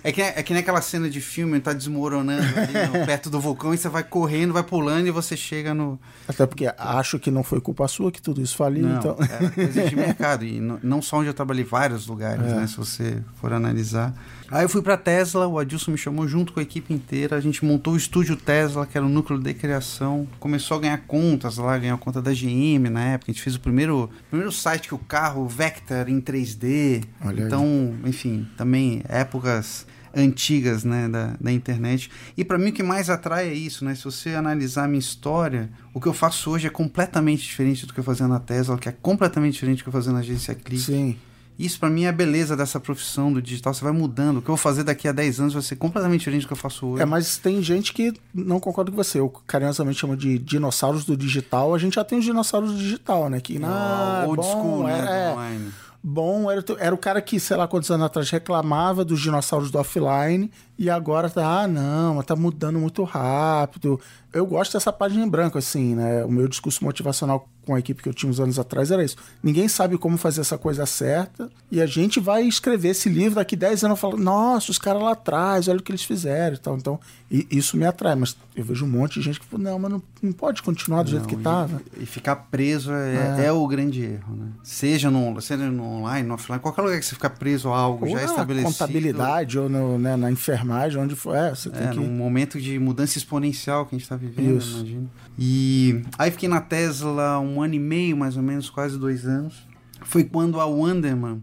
É que, é que nem aquela cena de filme, tá desmoronando ali no- perto do vulcão e você vai correndo, vai pulando e você chega no. Até porque acho que não foi culpa sua que tudo isso faliu, Não, então. é coisa de mercado. E não, não só onde eu trabalhei, vários lugares, É. né? Se você for analisar. Aí eu fui pra Tesla, o Adilson me chamou junto com a equipe inteira. A gente montou o estúdio Tesla, que era o núcleo de criação. Começou a ganhar contas lá, ganhou conta da GM na época. A gente fez o primeiro, primeiro site que o carro Vector em 3D. Olha aí. então, enfim, também épocas antigas né, da, da internet. E para mim o que mais atrai é isso, né? Se você analisar a minha história, o que eu faço hoje é completamente diferente do que eu fazia na Tesla, que é completamente diferente do que eu fazia na agência Click. Sim. Isso para mim é a beleza dessa profissão do digital. Você vai mudando. O que eu vou fazer daqui a 10 anos vai ser completamente diferente do que eu faço hoje. É, mas tem gente que não concorda com você. Eu carinhosamente chamo de dinossauros do digital. A gente já tem os dinossauros do digital, né? Que, Ah, old bom, school, né? é, é. online. bom era, era o cara que, sei lá, quantos anos atrás reclamava dos dinossauros do offline e agora tá, ah, não, mas tá mudando muito rápido. Eu gosto dessa página em branco, assim, né? O meu discurso motivacional com a equipe que eu tinha uns anos atrás era isso. Ninguém sabe como fazer essa coisa certa e a gente vai escrever esse livro daqui 10 anos falando, nossa, os caras lá atrás, olha o que eles fizeram e tal. Então, i- isso me atrai, mas eu vejo um monte de gente que fala, não, mas não, não pode continuar do jeito Não, que e- tava. E, ficar preso é, é o grande erro, né? Seja no, seja no online, no offline, qualquer lugar que você ficar preso a algo Ou já estabelecido. contabilidade, ou no, né, na enfermagem, onde for. É, você É, que. num momento de mudança exponencial que a gente está vivendo, Isso. imagina. E aí fiquei na Tesla um ano e meio, mais ou menos, quase dois anos. Foi quando a Wonderman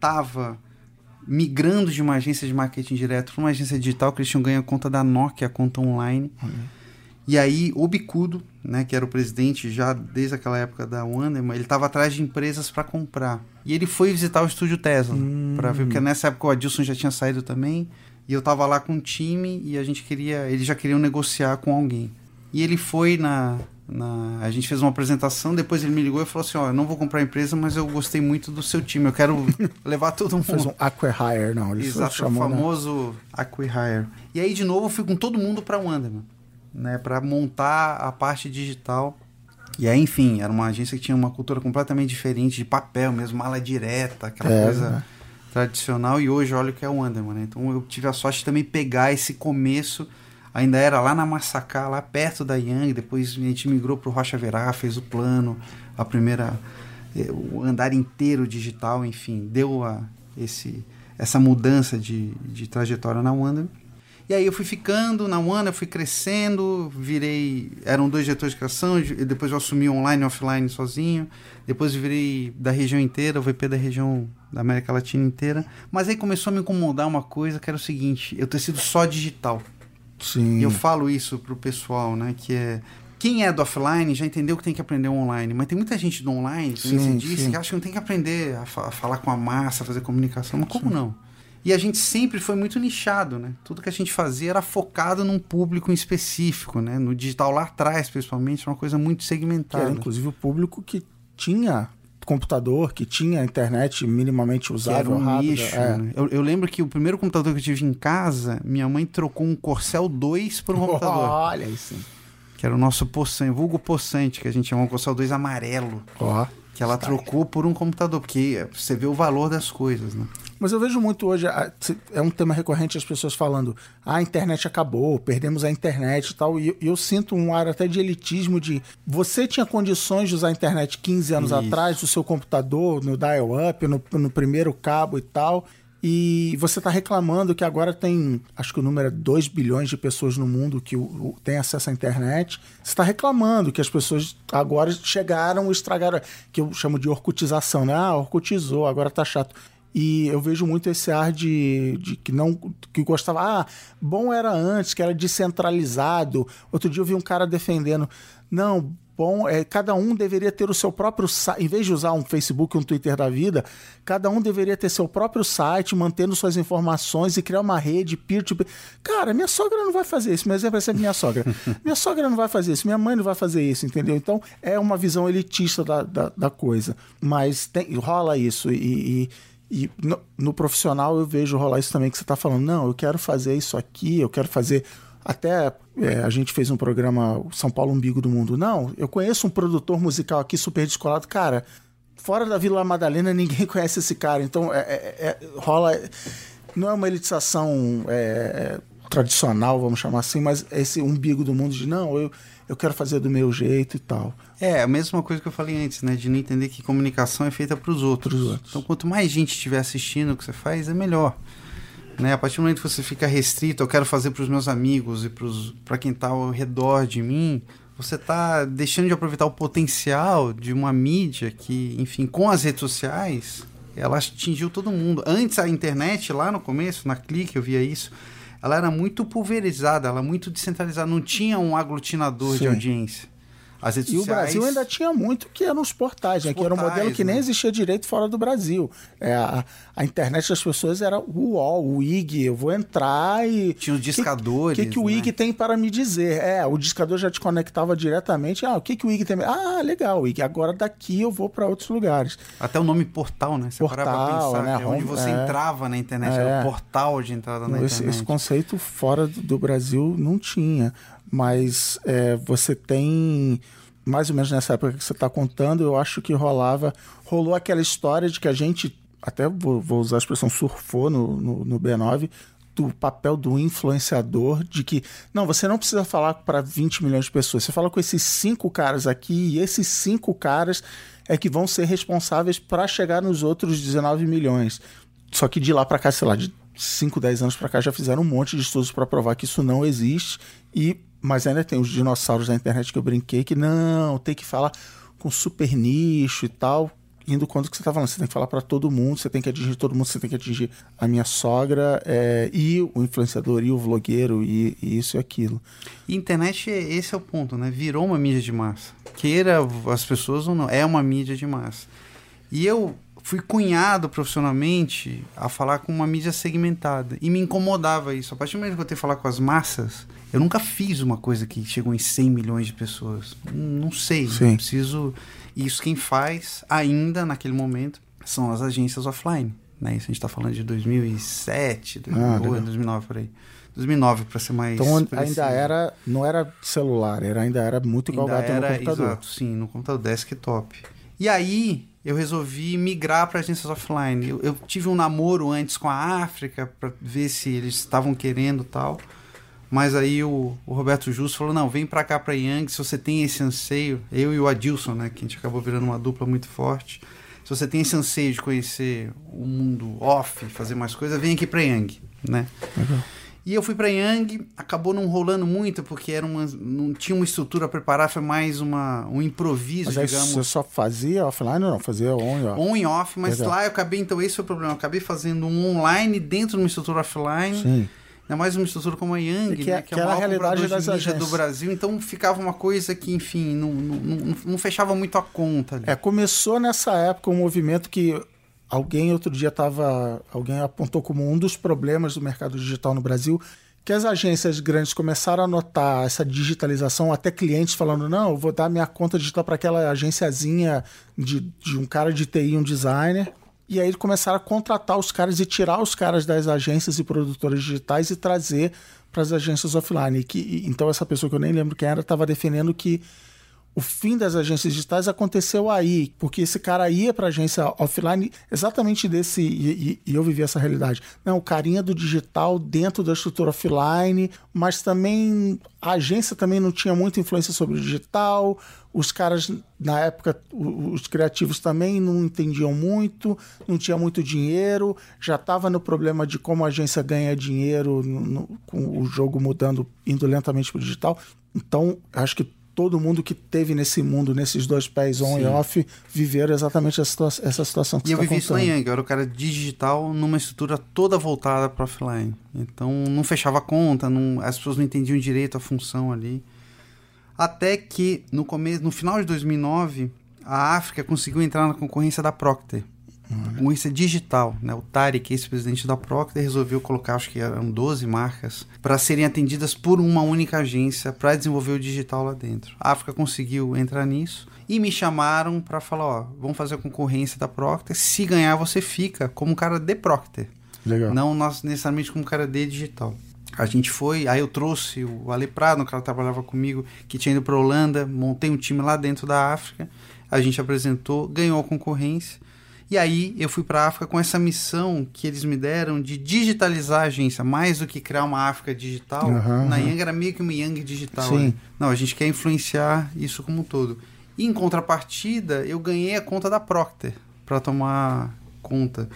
tava migrando de uma agência de marketing direto para uma agência digital, que eles tinham ganho a conta da Nokia, a conta online. E aí o Bicudo, né, que era o presidente já desde aquela época da Wonderman, ele estava atrás de empresas para comprar. E ele foi visitar o estúdio Tesla para ver, porque nessa época o Adilson já tinha saído também, e eu tava lá com um time e a gente queria, eles já queriam negociar com alguém. E ele foi na, na a gente fez uma apresentação, depois ele me ligou e falou assim, ó, eu não vou comprar a empresa, mas eu gostei muito do seu time, eu quero levar todo mundo. Fez um acquihire, não. Ele Exato, chamou, o né? famoso acquihire. E aí, de novo, eu fui com todo mundo para Wonderman, né, para montar a parte digital. E aí, enfim, era uma agência que tinha uma cultura completamente diferente, de papel mesmo, mala direta, aquela É, coisa né? Tradicional. E hoje, olha o que é o Wonderman, né? Então, eu tive a sorte de também pegar esse começo, ainda era lá na Massacá, lá perto da Yang, depois a gente migrou pro Rocha Verá, fez o plano, a primeira eh, o andar inteiro digital, enfim, deu a, esse, essa mudança de, de trajetória na Wanda. E aí eu fui ficando na Wanda, fui crescendo, virei. Eram dois diretores de criação, e depois eu assumi online e offline sozinho. Depois virei da região inteira, o VP da região da América Latina inteira. Mas aí começou a me incomodar uma coisa que era o seguinte: eu ter sido só digital. Sim. E eu falo isso pro pessoal, né? Que é. Quem é do offline já entendeu que tem que aprender online, mas tem muita gente do online, Sim, você disse, sim. que acha que não tem que aprender a, fa- a falar com a massa, fazer comunicação, mas como não? E a gente sempre foi muito nichado, né? Tudo que a gente fazia era focado num público em específico, né? No digital lá atrás, principalmente, era uma coisa muito Que segmentada. era inclusive o público que tinha computador, que tinha internet minimamente que era usável, um rápida. nicho, é. né? eu, eu lembro que o primeiro computador que eu tive em casa, minha mãe trocou um Corcel 2 por um computador. Olha sim. que era o nosso poçante, vulgo poçante, que a gente chamava o Corcel 2 amarelo, Ó. que ela Style. trocou por um computador, porque você vê o valor das coisas, né? Mas eu vejo muito hoje, a- se- é um tema recorrente as pessoas falando, "Ah, a internet acabou, perdemos a internet e tal, e eu, e eu sinto um ar até de elitismo de você tinha condições de usar a internet 15 anos Isso. atrás, do seu computador, no dial-up, no, no primeiro cabo e tal, e você está reclamando que agora tem, acho que o número é 2 bilhões de pessoas no mundo que têm acesso à internet. Você está reclamando que as pessoas agora chegaram estragaram, que eu chamo de orcutização, né? Ah, orcutizou, agora tá chato. E eu vejo muito esse ar de, de que não que gostava. Ah, bom era antes, que era descentralizado. Outro dia eu vi um cara defendendo. Não, bom. É, cada um deveria ter o seu próprio site. Em vez de usar um Facebook, um Twitter da vida, cada um deveria ter seu próprio site, mantendo suas informações e criar uma rede peer-to-peer. Cara, minha sogra não vai fazer isso. Meu exemplo é sempre minha sogra. minha sogra não vai fazer isso, minha mãe não vai fazer isso, entendeu? Então é uma visão elitista da, da, da coisa. Mas tem, rola isso. E, e, e no, no, profissional eu vejo rolar isso também que você está falando. Não, eu quero fazer isso aqui, eu quero fazer até é, a gente fez um programa São Paulo Umbigo do Mundo. Não, eu conheço um produtor musical aqui super descolado. Cara, fora da Vila Madalena ninguém conhece esse cara. Então é, é, é rola. Não é uma elitização é, tradicional, vamos chamar assim, mas esse umbigo do mundo de não, eu, eu quero fazer do meu jeito e tal. É, a mesma coisa que eu falei antes, né? De não entender que comunicação é feita para os outros. outros. Então, quanto mais gente estiver assistindo o que você faz, é melhor. Né? A partir do momento que você fica restrito, eu quero fazer para os meus amigos e para quem está ao redor de mim, você está deixando de aproveitar o potencial de uma mídia que, enfim, com as redes sociais, ela atingiu todo mundo. Antes a internet, lá no começo, na Clique, eu via isso, ela era muito pulverizada, ela muito descentralizada, não tinha um aglutinador Sim. de audiência. As redes e sociais... o Brasil ainda tinha muito que eram os portais, né? que era um modelo que né? nem existia direito fora do Brasil. É, a, a, internet das pessoas era o UOL, o IG, eu vou entrar e... Tinha os discadores, O que, que, que, o né? IG tem para me dizer? É, o discador já te conectava diretamente. Ah, o que, que o IG tem... Ah, legal, o IG, agora daqui eu vou para outros lugares. Até o nome portal, né? Você portal, pensar, né? É onde você é, entrava na internet, é, era o portal de entrada na esse, internet. Esse conceito fora do Brasil não tinha mas é, você tem mais ou menos nessa época que você está contando, eu acho que rolava, rolou aquela história de que a gente, até vou, vou usar a expressão surfou no, no, no, B9, do papel do influenciador, de que, não, você não precisa falar para 20 milhões de pessoas, você fala com esses cinco caras aqui, e esses cinco caras é que vão ser responsáveis para chegar nos outros 19 milhões. Só que de lá para cá, sei lá, de 5, 10 anos para cá já fizeram um monte de estudos para provar que isso não existe e mas ainda tem os dinossauros da internet que eu brinquei que não, tem que falar com super nicho e tal. Indo quanto que você tá falando, você tem que falar para todo mundo, você tem que atingir todo mundo, você tem que atingir a minha sogra é, e o influenciador e o vlogueiro e, e isso e aquilo. Internet, esse é o ponto, né? Virou uma mídia de massa. Queira as pessoas ou não, é uma mídia de massa. E eu fui cunhado profissionalmente a falar com uma mídia segmentada. E me incomodava isso. A partir do momento que eu ter falar com as massas, eu nunca fiz uma coisa que chegou em 100 milhões de pessoas. Não sei. Sim. Preciso. Isso quem faz ainda naquele momento são as agências offline. Né? Isso a gente está falando de 2007, 2008, ah, 2009 por aí. 2009 para ser mais então preciso. ainda era não era celular era ainda era muito igual ainda era, no computador exato sim no computador desktop e aí eu resolvi migrar para agências offline. Eu, eu, tive um namoro antes com a África para ver se eles estavam querendo tal. Mas aí o, o Roberto Justo falou: não, vem para cá para Yang, se você tem esse anseio. Eu e o Adilson, né, que a gente acabou virando uma dupla muito forte. Se você tem esse anseio de conhecer o mundo off, fazer mais coisas, vem aqui para Yang, né? Uhum. E eu fui para Yang, acabou não rolando muito, porque era uma, não tinha uma estrutura a preparar, foi mais uma, um improviso, mas digamos. Você só fazia offline ou não? Fazia on e off? On e off, mas lá eu acabei, então esse foi o problema, eu acabei fazendo um online dentro de uma estrutura offline. Sim. Ainda mais uma estrutura como a Yang, que, né, que, é, é a maior realidade das de do Brasil, então ficava uma coisa que, enfim, não, não, não, não fechava muito a conta. Ali. É, começou nessa época um movimento que Alguém outro dia estava. Alguém apontou como um dos problemas do mercado digital no Brasil que as agências grandes começaram a notar essa digitalização, até clientes falando: não, eu vou dar minha conta digital para aquela agenciazinha de, de um cara de TI, um designer. E aí começaram a contratar os caras e tirar os caras das agências e produtoras digitais e trazer para as agências offline. E que, então, essa pessoa que eu nem lembro quem era estava defendendo que o fim das agências digitais aconteceu aí, porque esse cara ia para agência offline exatamente desse. E, e, e, eu vivi essa realidade. Não, o carinha do digital dentro da estrutura offline, mas também a agência também não tinha muita influência sobre o digital. Os caras, na época, os criativos também não entendiam muito, não tinha muito dinheiro, já estava no problema de como a agência ganha dinheiro no, com o jogo mudando, indo lentamente para o digital. Então, acho que todo mundo que teve nesse mundo, nesses dois pés on Sim. e off, viveram exatamente essa, essa situação que E eu tá vivi isso na Yang, eu era o cara digital numa estrutura toda voltada para offline. Então não fechava conta, não, as pessoas não entendiam direito a função ali. Até que no começo, no final de 2009, a África conseguiu entrar na concorrência da Procter. Concorrência digital, né? O Tarek, ex-presidente da Procter, resolveu colocar, acho que eram 12 marcas, para serem atendidas por uma única agência para desenvolver o digital lá dentro. A África conseguiu entrar nisso e me chamaram para falar, ó, vamos fazer a concorrência da Procter. Se ganhar, você fica como cara de Procter. Legal. Não necessariamente como cara de digital. A gente foi, aí eu trouxe o Ale Prado, um cara que trabalhava comigo, que tinha ido para Holanda, montei um time lá dentro da África, a gente apresentou, ganhou a concorrência. E aí eu fui para a África com essa missão que eles me deram de digitalizar a agência, mais do que criar uma África digital. Aham, Na. Yang era meio que uma Yang digital. Sim. né? Não, a gente quer influenciar isso como um todo. E em contrapartida, eu ganhei a conta da Procter para tomar conta.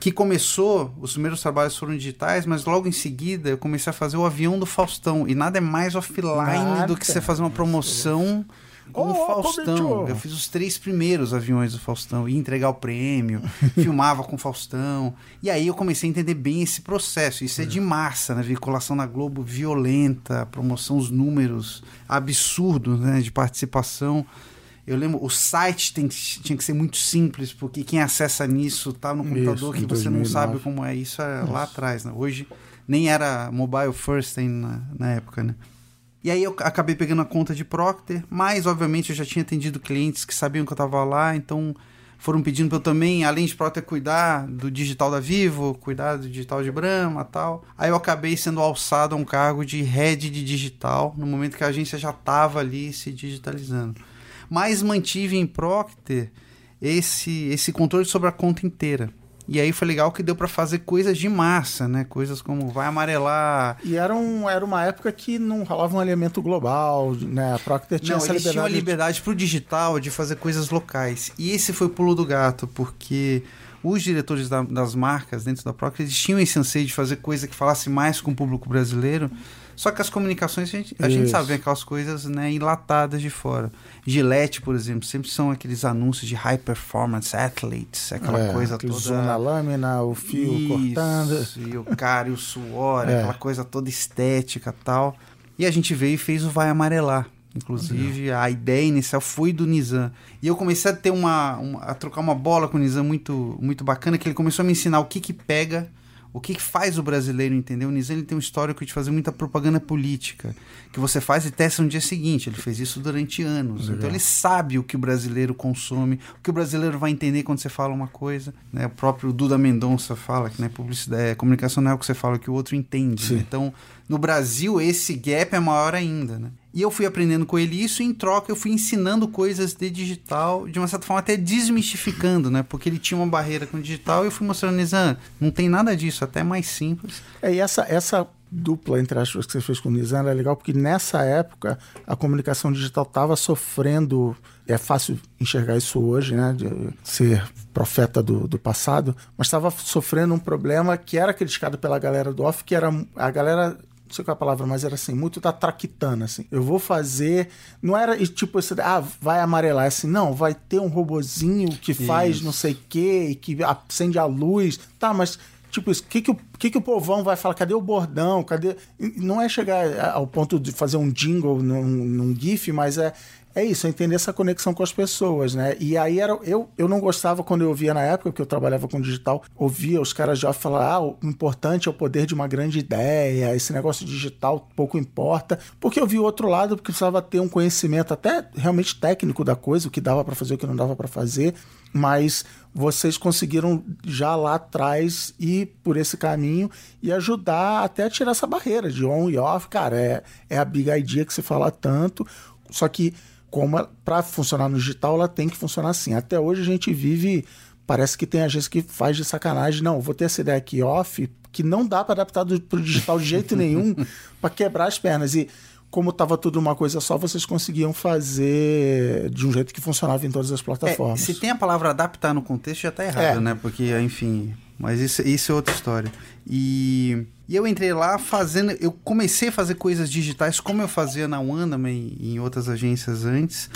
Que começou, os primeiros trabalhos foram digitais, mas logo em seguida eu comecei a fazer o avião do Faustão. E nada é mais offline Nada. do que você fazer uma promoção com Ô, o Faustão. Comichô! Eu fiz os três primeiros aviões do Faustão, ia entregar o prêmio, filmava com o Faustão. E aí eu comecei a entender bem esse processo. Isso é, de massa, né? Veiculação na Globo violenta, promoção, os números absurdos né? de participação. Eu lembro, o site tem, tinha que ser muito simples, porque quem acessa nisso tá no computador Isso, que você não 2009. sabe como é. Isso é lá atrás, né? Hoje nem era mobile first ainda na, na época, né? E aí eu acabei pegando a conta de Procter, mas obviamente eu já tinha atendido clientes que sabiam que eu estava lá, então foram pedindo para eu também, além de Procter, cuidar do digital da Vivo, cuidar do digital de Brahma tal. Aí eu acabei sendo alçado a um cargo de head de digital, no momento que a agência já estava ali se digitalizando. Mas mantive em Procter esse, esse controle sobre a conta inteira. E aí foi legal que deu para fazer coisas de massa, né? Coisas como vai amarelar, E era, um, era uma época que não rolava um alimento global, né? A Procter tinha Não, essa eles tinham a liberdade. liberdade pro digital de fazer coisas locais. E esse foi o pulo do gato, porque os diretores da- das marcas dentro da Procter, eles tinham esse anseio de fazer coisa que falasse mais com o público brasileiro. Só que as comunicações, a gente, a gente sabe aquelas coisas né, enlatadas de fora. Gillette, por exemplo, sempre são aqueles anúncios de high performance athletes, aquela É, coisa toda. zoom na lâmina, o fio Isso, cortando. E o cara e o suor, É. aquela coisa toda estética tal. E a gente veio e fez o Vai Amarelar. Inclusive, a ideia inicial foi do Nizam. E eu comecei a ter uma, uma- a trocar uma bola com o Nizam muito, muito bacana, que ele começou a me ensinar o que que pega, o que faz o brasileiro entender. O Nizam ele tem um histórico de fazer muita propaganda política, que você faz e testa no dia seguinte. Ele fez isso durante anos. Então ele sabe o que o brasileiro consome, o que o brasileiro vai entender quando você fala uma coisa. Né? O próprio Duda Mendonça fala que né, publicidade, é, comunicação não é o que você fala, é o que o outro entende. Né? Então, no Brasil, esse gap é maior ainda, né? E eu fui aprendendo com ele isso, e em troca eu fui ensinando coisas de digital, de uma certa forma até desmistificando, né? Porque ele tinha uma barreira com o digital e eu fui mostrando, Nizam, não tem nada disso, até mais simples. É, e essa, essa dupla entre aspas que você fez com o Nizam é legal porque nessa época a comunicação digital estava sofrendo. É fácil enxergar isso hoje, né? De ser profeta do, do passado, mas estava sofrendo um problema que era criticado pela galera do off, que era a galera. Não sei qual é a palavra, mas era assim, muito da traquitana, assim. Eu vou fazer. Não era tipo assim, ah, vai amarelar. É assim, não, vai ter um robozinho que faz Isso. não sei o quê, e que acende a luz. Tá, mas Tipo isso, o que, que, o- que, que o povão vai falar? Cadê o bordão? Cadê. Não é chegar ao ponto de fazer um jingle num, num GIF, mas é, é isso, é entender essa conexão com as pessoas, né? E aí era. Eu, eu não gostava quando eu ouvia na época, porque eu trabalhava com digital, ouvia os caras já falar: ah, o importante é o poder de uma grande ideia, esse negócio digital pouco importa. Porque eu vi o outro lado, porque precisava ter um conhecimento até realmente técnico da coisa, o que dava para fazer, o que não dava para fazer, mas vocês conseguiram já lá atrás ir por esse caminho e ajudar até a tirar essa barreira de on e off. Cara, é, é a big idea que se fala tanto, só que como para funcionar no digital, ela tem que funcionar assim. Até hoje a gente vive, parece que tem agência que faz de sacanagem. Não, vou ter essa ideia aqui off, que não dá para adaptar para o digital de jeito nenhum, para quebrar as pernas. E como estava tudo uma coisa só, vocês conseguiam fazer de um jeito que funcionava em todas as É, plataformas. se tem a palavra adaptar no contexto, já tá errado, É. né? Porque, enfim. Mas isso, isso é outra história. E, e eu entrei lá fazendo. Eu comecei a fazer coisas digitais como eu fazia na Wandam e em outras agências antes.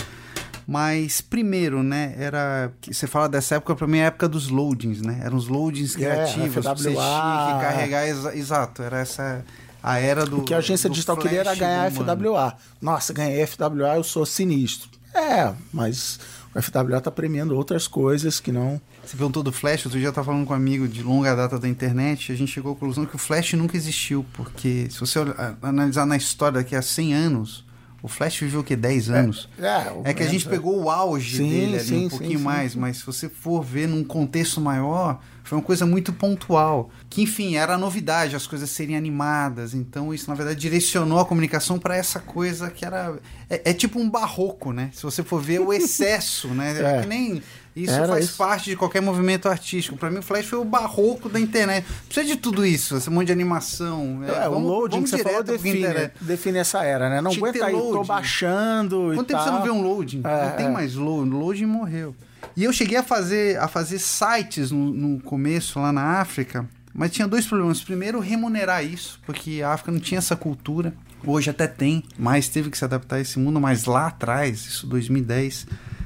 Mas primeiro, né, era. Você fala dessa época, pra mim é a época dos loadings, né? Eram os loadings É, criativos. pra você tinha que carregar. exa- exato, era essa A era do. O que a agência digital queria era ganhar. FWA. Nossa, ganhei FWA, eu sou sinistro. É, mas o FWA tá premiando outras coisas que não. Você perguntou do Flash, outro dia eu estava falando com um amigo de longa data da internet, a gente chegou à conclusão que o Flash nunca existiu, porque se você analisar na história daqui a 100 anos, o Flash viveu o quê? 10 anos? É, o- É que a gente pegou o auge Sim, dele ali, sim, um pouquinho sim, mais, mas se você for ver num contexto maior, foi uma coisa muito pontual. Que, enfim, era a novidade, as coisas serem animadas. Então, isso, na verdade, direcionou a comunicação para essa coisa que era. É, é tipo um barroco, né? Se você for ver o excesso, né? É. Que nem. Isso Era faz isso. parte de qualquer movimento artístico. Para mim, o Flash foi o barroco da internet. Precisa de tudo isso, esse monte de animação. É, o vamos- loading vamos que você falou define, define essa era, né? Não aguenta aí, tô loading. baixando Quanto tempo tal. você não vê um loading? É, não tem é. mais loading. Loading morreu. E eu cheguei a fazer, a fazer sites no, no começo lá na África, mas tinha dois problemas. Primeiro, remunerar isso, porque a África não tinha essa cultura. Hoje até tem, mas teve que se adaptar a esse mundo. Mas lá atrás, isso 2010,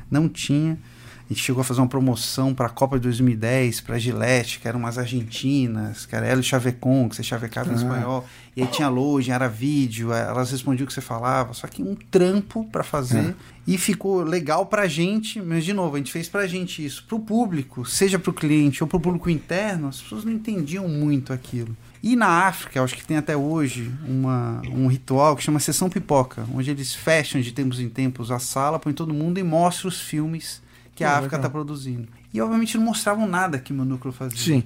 não tinha. A gente chegou a fazer uma promoção para a Copa de 2010, para Gillette, que eram umas argentinas, que era ela e Chavecon, que você chavecava em espanhol. E aí tinha loja, era vídeo, eh, elas respondiam o que você falava. Só que um trampo para fazer. E ficou legal pra gente, mas de novo, a gente fez pra gente isso. Pro público, seja pro cliente ou pro público interno, as pessoas não entendiam muito aquilo. E na África, acho que tem até hoje uma, um ritual que chama Sessão Pipoca, onde eles fecham de tempos em tempos a sala, põem todo mundo e mostram os filmes que a Pô, África está produzindo. E obviamente não mostravam nada que o meu núcleo fazia. Sim.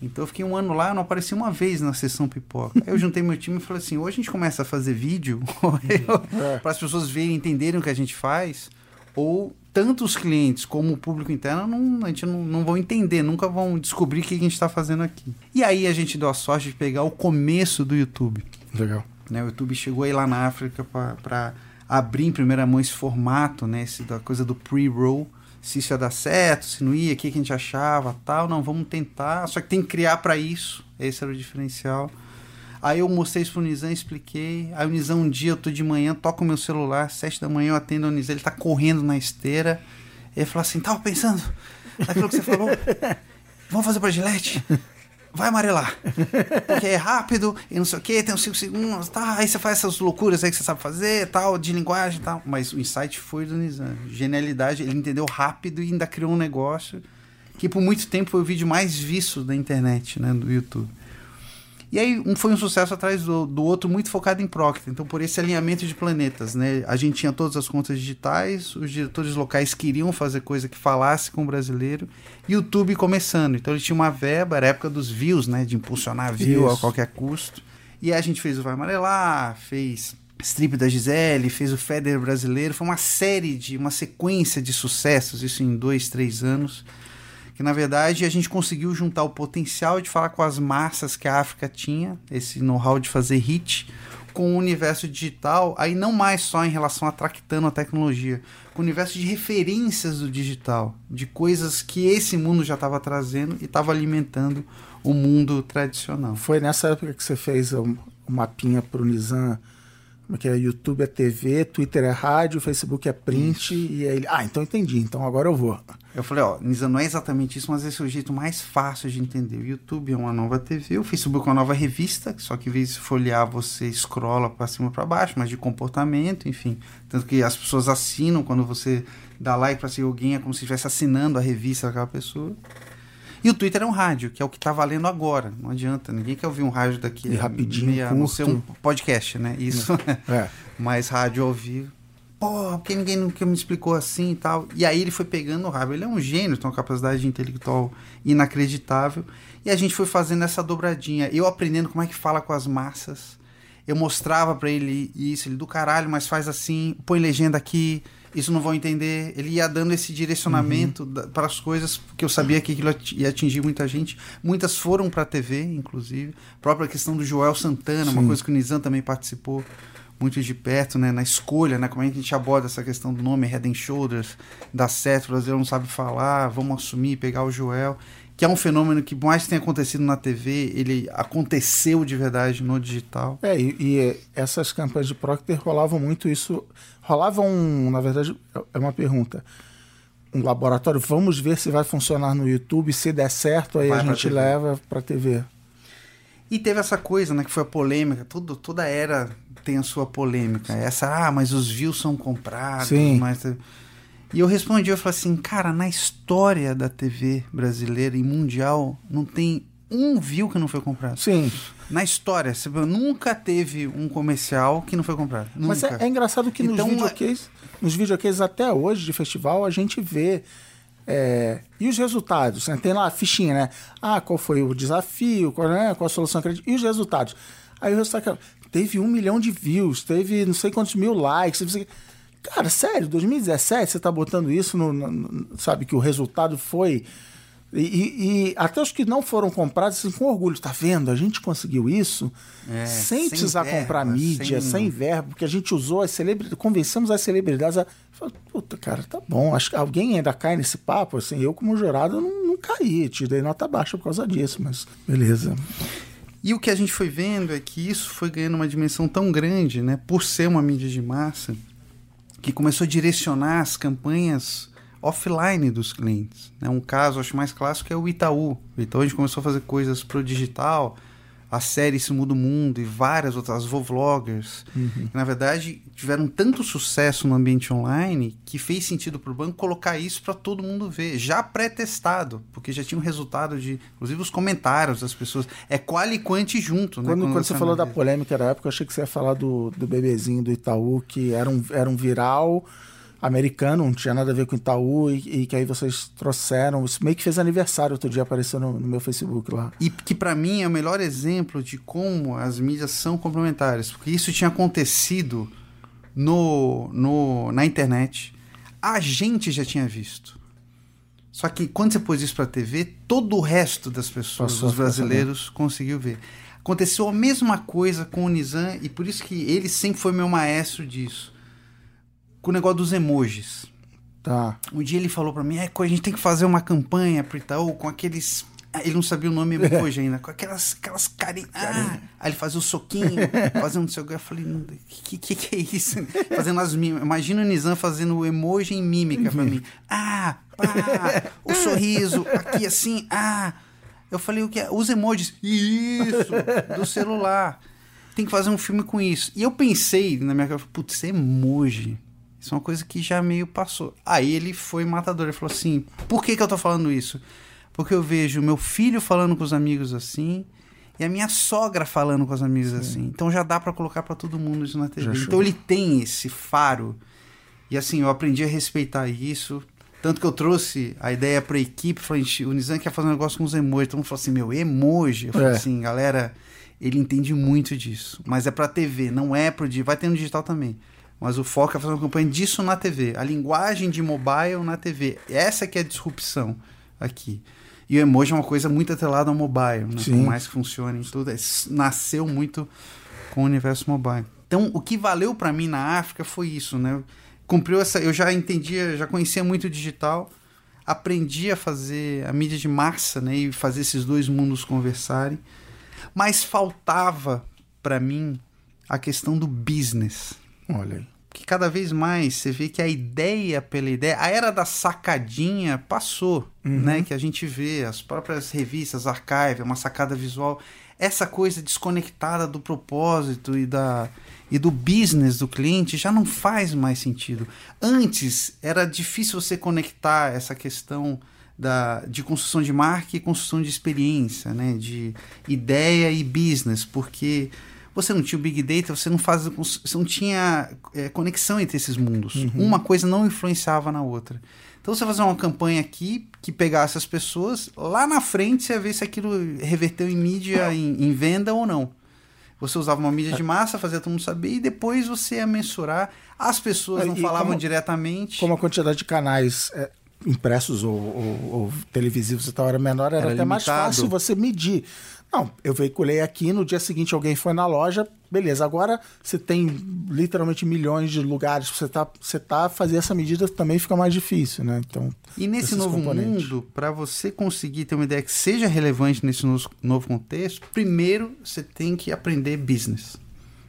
Então eu fiquei um ano lá, eu não apareci uma vez na sessão pipoca. Aí eu juntei meu time e falei assim: ou a gente começa a fazer vídeo É. para as pessoas verem e entenderem o que a gente faz, ou tanto os clientes como o público interno não, a gente não, não vão entender, nunca vão descobrir o que a gente está fazendo aqui. E aí a gente deu a sorte de pegar o começo do YouTube. Legal. Né? O YouTube chegou aí lá na África para abrir em primeira mão esse formato, né? Esse, da coisa do pre-roll. Se isso ia dar certo, se não ia, o que, que a gente achava, tal. Não, vamos tentar. Só que tem que criar para isso. Esse era o diferencial. Aí eu mostrei isso pro Nizam, expliquei. Aí o Nizam, um dia, eu tô de manhã, toco o meu celular, sete da manhã eu atendo o Nizam, ele tá correndo na esteira. Ele falou assim, tava pensando naquilo que você falou. Vamos fazer pra Gillette? Vai amarelar. Porque é rápido e não sei o que, tem uns 5 segundos, tá? Aí você faz essas loucuras aí que você sabe fazer, tal, de linguagem e tal. Mas o insight foi do Nizam. Genialidade, ele entendeu rápido e ainda criou um negócio que por muito tempo foi o vídeo mais visto da internet, né? Do YouTube. E aí um foi um sucesso atrás do, do outro, muito focado em Procter. Então, por esse alinhamento de planetas, né? A gente tinha todas as contas digitais, os diretores locais queriam fazer coisa que falasse com o brasileiro, e o YouTube começando. Então ele tinha uma verba, era a época dos views, né? De impulsionar view a Isso. qualquer custo. E aí a gente fez o Vai Amarelar, fez Strip da Gisele, fez o Feder brasileiro. Foi uma série de, uma sequência de sucessos, isso em dois, três anos que na verdade a gente conseguiu juntar o potencial de falar com as massas que a África tinha, esse know-how de fazer hit, com o universo digital, aí não mais só em relação a tractando a tecnologia, com o universo de referências do digital, de coisas que esse mundo já estava trazendo e estava alimentando o mundo tradicional. Foi nessa época que você fez o, o mapinha pro Nizam, como é que é? YouTube é TV, Twitter é rádio, Facebook é print, e aí ele, ah, então entendi, então agora eu vou. Eu falei, ó, Nisa, não é exatamente isso, mas esse é o jeito mais fácil de entender. O YouTube é uma nova TV, o Facebook é uma nova revista, só que em vez de folhear, você escrola para cima para baixo, mas de comportamento, enfim. Tanto que as pessoas assinam quando você dá like para seguir alguém, é como se estivesse assinando a revista daquela pessoa. E o Twitter é um rádio, que é o que tá valendo agora. Não adianta, ninguém quer ouvir um rádio daqui. E rapidinho, meia- a não ser um curto. podcast, né? Isso. É. mais rádio ao vivo. Pô, porque ninguém nunca me explicou assim e tal. E aí ele foi pegando o rabo. Ele é um gênio, tem uma capacidade intelectual inacreditável. E a gente foi fazendo essa dobradinha. Eu aprendendo como é que fala com as massas. Eu mostrava pra ele isso, ele do caralho, mas faz assim, põe legenda aqui, isso não vão entender. Ele ia dando esse direcionamento para as coisas, porque eu sabia que aquilo ia atingir muita gente. Muitas foram pra TV, inclusive. A própria questão do Joel Santana, uma Sim. coisa que o Nizam também participou muito de perto, né, na escolha, né, como é que a gente aborda essa questão do nome Head and Shoulders, dá certo, o brasileiro não sabe falar, vamos assumir, pegar o Joel, que é um fenômeno que mais tem acontecido na TV, ele aconteceu de verdade no digital. É, e, e essas campanhas de Procter rolavam muito isso. Rolava um, na verdade, é uma pergunta. Um laboratório, vamos ver se vai funcionar no YouTube, se der certo, aí Vai a gente TV. leva pra TV. E teve essa coisa, né, que foi a polêmica. Tudo, toda era tem a sua polêmica. Essa, ah, mas os views são comprados. Sim. Mas... E eu respondi, eu falei assim, cara, na história da TV brasileira e mundial, não tem um view que não foi comprado. Sim. Na história, você nunca teve um comercial que não foi comprado. Nunca. Mas é, é engraçado que Então, nos videocases, nos videocases até hoje de festival, a gente vê. É, e os resultados? né? Tem lá a fichinha, né? Ah, qual foi o desafio, qual, né? qual a solução? E os resultados? Aí o resultado é, teve um milhão de views, teve não sei quantos mil likes. Cara, sério, 2017 você tá botando isso no- no- Sabe que o resultado foi. E, e- até os que não foram comprados, assim, com orgulho, tá vendo? A gente conseguiu isso É, sem, sem precisar verba, comprar mídia, sem- sem... verbo, porque a gente usou as celebridades, convencemos as celebridades a. Falei, Puta, cara, tá bom. Acho que alguém ainda cai nesse papo, assim. Eu, como jurado, não, não caí. Tirei nota baixa por causa disso, mas beleza. E o que a gente foi vendo é que isso foi ganhando uma dimensão tão grande, né, por ser uma mídia de massa, que começou a direcionar as campanhas offline dos clientes. Né? Um caso, acho mais clássico, é o Itaú. O Itaú a gente começou a fazer coisas pro digital, a série Isso Muda o Mundo e várias outras, as Vovloggers, que na verdade tiveram tanto sucesso no ambiente online que fez sentido para o banco colocar isso para todo mundo ver, já pré-testado, porque já tinha um resultado de, inclusive os comentários das pessoas, é qual e quanti junto, né? Quando, quando você falou da polêmica da época, eu achei que você ia falar do, do bebezinho do Itaú, que era um, era um viral americano, não tinha nada a ver com Itaú, e, e que aí vocês trouxeram. Isso meio que fez aniversário outro dia, apareceu no, no meu Facebook lá. E que para mim é o melhor exemplo de como as mídias são complementares, porque isso tinha acontecido no, no, na internet, a gente já tinha visto. Só que quando você pôs isso pra TV, todo o resto das pessoas, Passou dos brasileiros, conseguiu ver. Aconteceu a mesma coisa com o Nizam, e por isso que ele sempre foi meu maestro disso. Com o negócio dos emojis. Tá. Um dia ele falou pra mim, é, a gente tem que fazer uma campanha pro Itaú com aqueles... Ah, Ele não sabia o nome emoji ainda, com aquelas, aquelas carinhas. Ah, aí ele fazia o soquinho, fazendo não sei o que. Eu falei, o que, que, que é isso? Fazendo as mímicas. Imagina o Nizam fazendo o emoji em mímica pra mim. Ah, pá, o sorriso, aqui assim, ah. Eu falei, o que é? Os emojis. Isso, do celular. Tem que fazer um filme com isso. E eu pensei na minha cabeça, putz, emoji. Isso é uma coisa que já meio passou. Aí ele foi matador. Ele falou assim: por que, que eu tô falando isso? Porque eu vejo meu filho falando com os amigos assim e a minha sogra falando com os amigos assim. Então já dá pra colocar pra todo mundo isso na TV. Então ele tem esse faro. E assim, eu aprendi a respeitar isso. Tanto que eu trouxe a ideia pra equipe. Falei, "Gente, o Nizam quer fazer um negócio com os emojis. Todo mundo falou assim: meu, emoji? Eu falei É. assim, galera, ele entende muito disso. Mas é pra TV, não é pro digital. Vai ter no digital também. Mas o foco é fazer uma campanha disso na TV. A linguagem de mobile na TV. Essa que é a disrupção aqui. E o emoji é uma coisa muito atrelada ao mobile, né? Sim. Por mais que funcione tudo. é- Nasceu muito com o universo mobile. Então, o que valeu pra mim na África foi isso, né? Cumpriu essa. Eu já entendia, já conhecia muito o digital, aprendi a fazer a mídia de massa, né? E fazer esses dois mundos conversarem. Mas faltava pra mim a questão do business Olha aí. que cada vez mais você vê que a ideia pela ideia, a era da sacadinha passou, né? Que a gente vê as próprias revistas, archive, uma sacada visual, essa coisa desconectada do propósito e da e do business do cliente já não faz mais sentido. Antes era difícil você conectar essa questão da, de construção de marca e construção de experiência, né? De ideia e business, porque você não tinha o Big Data, você não faz, você não tinha é, conexão entre esses mundos. Uma coisa não influenciava na outra. Então você fazer uma campanha aqui que pegasse as pessoas, lá na frente você ia ver se aquilo reverteu em mídia, em, em venda ou não. Você usava uma mídia de massa, fazia todo mundo saber, e depois você ia mensurar. As pessoas não E falavam como- diretamente. Como a quantidade de canais é, impressos ou, ou- ou televisivos e tal era menor, era, Era até mais limitado. fácil você medir. Não, eu veiculei aqui, no dia seguinte alguém foi na loja, beleza. Agora você tem literalmente milhões de lugares pra você tá, você tá fazer essa medida também fica mais difícil, né? Então, E nesse novo mundo, para você conseguir ter uma ideia que seja relevante nesse novo contexto, primeiro você tem que aprender business.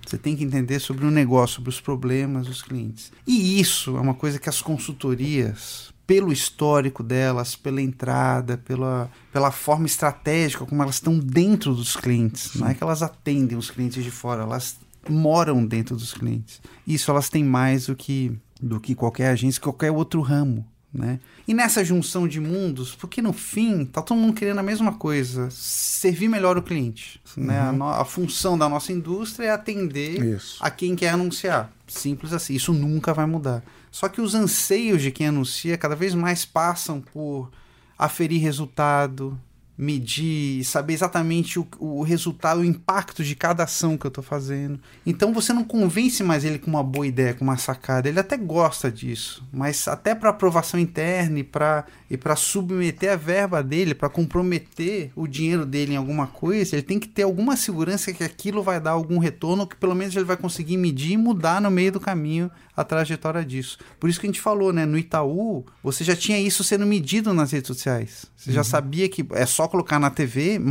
Você tem que entender sobre o negócio, sobre os problemas dos clientes. E isso é uma coisa que as consultorias pelo histórico delas, pela entrada, pela, pela forma estratégica como elas estão dentro dos clientes. Não é que elas atendem os clientes de fora, elas moram dentro dos clientes. Isso elas têm mais do que, do que qualquer agência, qualquer outro ramo. Né? E nessa junção de mundos, porque no fim tá todo mundo querendo a mesma coisa, servir melhor o cliente. Né? A, no- a função da nossa indústria é atender Isso. a quem quer anunciar. Simples assim. Isso nunca vai mudar. Só que os anseios de quem anuncia cada vez mais passam por aferir resultado, medir, saber exatamente o, o resultado, o impacto de cada ação que eu estou fazendo. Então você não convence mais ele com uma boa ideia, com uma sacada. Ele até gosta disso, mas até para aprovação interna e para e para submeter a verba dele, para comprometer o dinheiro dele em alguma coisa, ele tem que ter alguma segurança que aquilo vai dar algum retorno, que pelo menos ele vai conseguir medir e mudar no meio do caminho a trajetória disso. Por isso que a gente falou, né? No Itaú, você já tinha isso sendo medido nas redes sociais. Você já sabia que é só colocar na TV,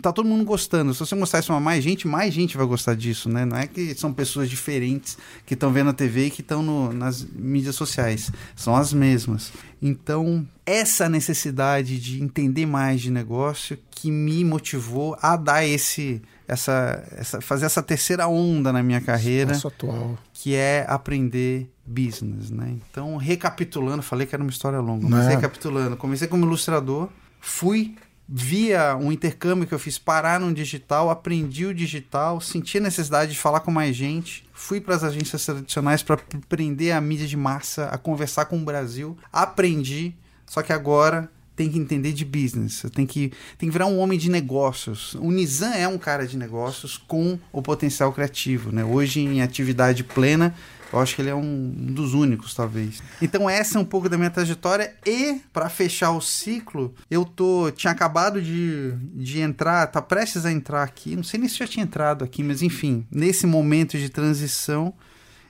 tá todo mundo gostando. Se você mostrar isso pra mais gente, mais gente vai gostar disso, né? Não é que são pessoas diferentes que estão vendo a TV e que estão nas mídias sociais. São as mesmas. Então, essa necessidade de entender mais de negócio que me motivou a dar esse essa, essa fazer essa terceira onda na minha carreira atual. que é aprender business, né? Então, recapitulando, falei que era uma história longa, mas Não. recapitulando, comecei como ilustrador, fui via um intercâmbio que eu fiz parar no digital, aprendi o digital, senti a necessidade de falar com mais gente, fui para as agências tradicionais para aprender a mídia de massa, a conversar com o Brasil, aprendi, só que agora tem que entender de business, tem que, tem que virar um homem de negócios. O Nizam é um cara de negócios com o potencial criativo, né? Hoje em atividade plena, eu acho que ele é um, dos únicos, talvez. Então essa é um pouco da minha trajetória e para fechar o ciclo, eu tô tinha acabado de, de entrar, tá prestes a entrar aqui, não sei nem se já tinha entrado aqui, mas enfim, nesse momento de transição,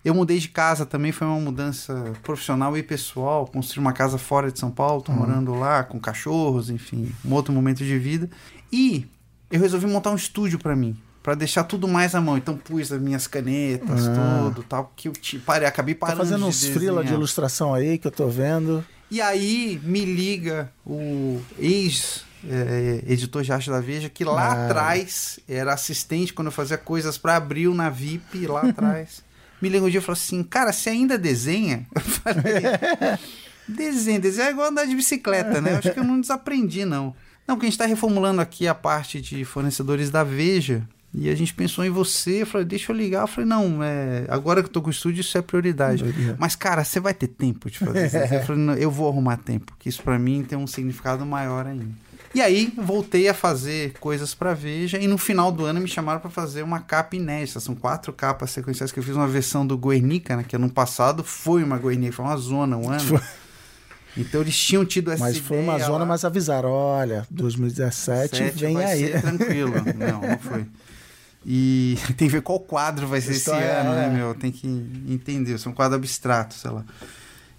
eu mudei de casa também, foi uma mudança profissional e pessoal. Construí uma casa fora de São Paulo, tô morando lá com cachorros, enfim, um outro momento de vida. E eu resolvi montar um estúdio para mim, para deixar tudo mais à mão. Então pus as minhas canetas, Ah. tudo, tal, que eu te, parei, acabei Tá parando fazendo de uns frila de ilustração aí que eu tô vendo. E aí me liga o ex é, editor de arte da Veja, que lá Ah. atrás era assistente quando eu fazia coisas para Abril na VIP, lá atrás. Me liga um dia e falou assim: Cara, você ainda desenha? Eu falei: Desenha, desenha é igual andar de bicicleta, né? Eu Acho que eu não desaprendi, não. Não, porque a gente está reformulando aqui a parte de fornecedores da Veja. E a gente pensou em você, eu falei, deixa eu ligar. Eu falei, não, é, agora que eu tô com o estúdio, isso é prioridade. Doideira. Mas, cara, você vai ter tempo de fazer isso? Eu falei, não, eu vou arrumar tempo, que isso pra mim tem um significado maior ainda. E aí, voltei a fazer coisas pra Veja e no final do ano me chamaram pra fazer uma capa inédita. São quatro capas sequenciais que eu fiz uma versão do Guernica, né? Que ano passado foi uma Guernica, foi uma zona, um ano. Foi. Então eles tinham tido essa Mas foi uma ideia zona, lá. mas avisaram: olha, 2017 Sete vem vai aí. ser tranquilo. Não, não foi. E tem que ver qual quadro vai ser esse História, ano, né, é. meu? Tem que entender. Isso é um quadro abstrato, sei lá.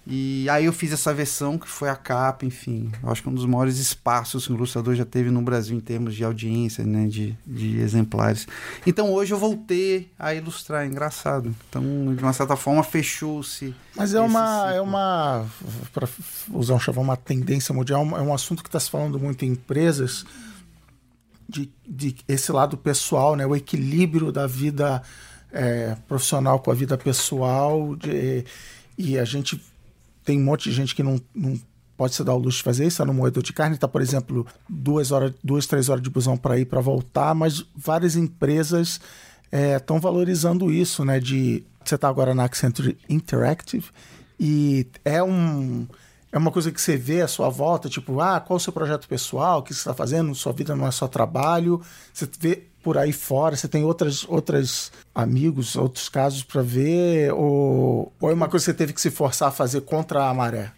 E aí eu fiz essa versão que foi a capa, enfim. Eu acho que é um dos maiores espaços que o ilustrador já teve no Brasil em termos de audiência, né? De, de exemplares. Então hoje eu voltei a ilustrar, é engraçado. Então, de uma certa forma, fechou-se. Mas é uma, ciclo. é uma, para usar um chavão, uma tendência mundial, é um assunto que está se falando muito em empresas, de, de esse lado pessoal, né, o equilíbrio da vida é, profissional com a vida pessoal, de- e a gente tem um monte de gente que não, não pode se dar o luxo de fazer isso, está no moedor de carne, está, por exemplo, duas, horas, duas, três horas de busão para ir para voltar, mas várias empresas estão valorizando isso, né? De você está agora na Accenture Interactive e é um é uma coisa que você vê à sua volta, tipo, ah, qual o seu projeto pessoal, o que você está fazendo, sua vida não é só trabalho, você vê por aí fora, você tem outras outros amigos, outros casos para ver, ou, ou é uma coisa que você teve que se forçar a fazer contra a maré?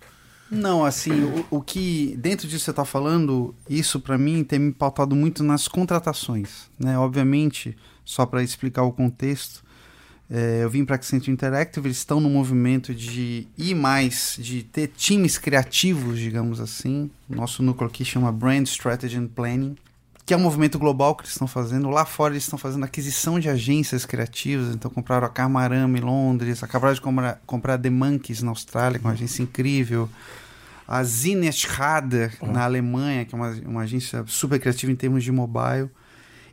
Não, assim, o, o que dentro disso você está falando, isso para mim tem me pautado muito nas contratações, né? Obviamente, só para explicar o contexto, é, eu vim para Accenture Interactive, eles estão no movimento de ir mais, de ter times criativos, digamos assim. Nosso núcleo aqui chama Brand Strategy and Planning, que é um movimento global que eles estão fazendo. Lá fora eles estão fazendo aquisição de agências criativas, então compraram a Karmarama em Londres, acabaram de comprar, comprar a The Monkeys na Austrália, que é uma agência incrível. a Zineschade, na Alemanha, que é uma, uma agência super criativa em termos de mobile.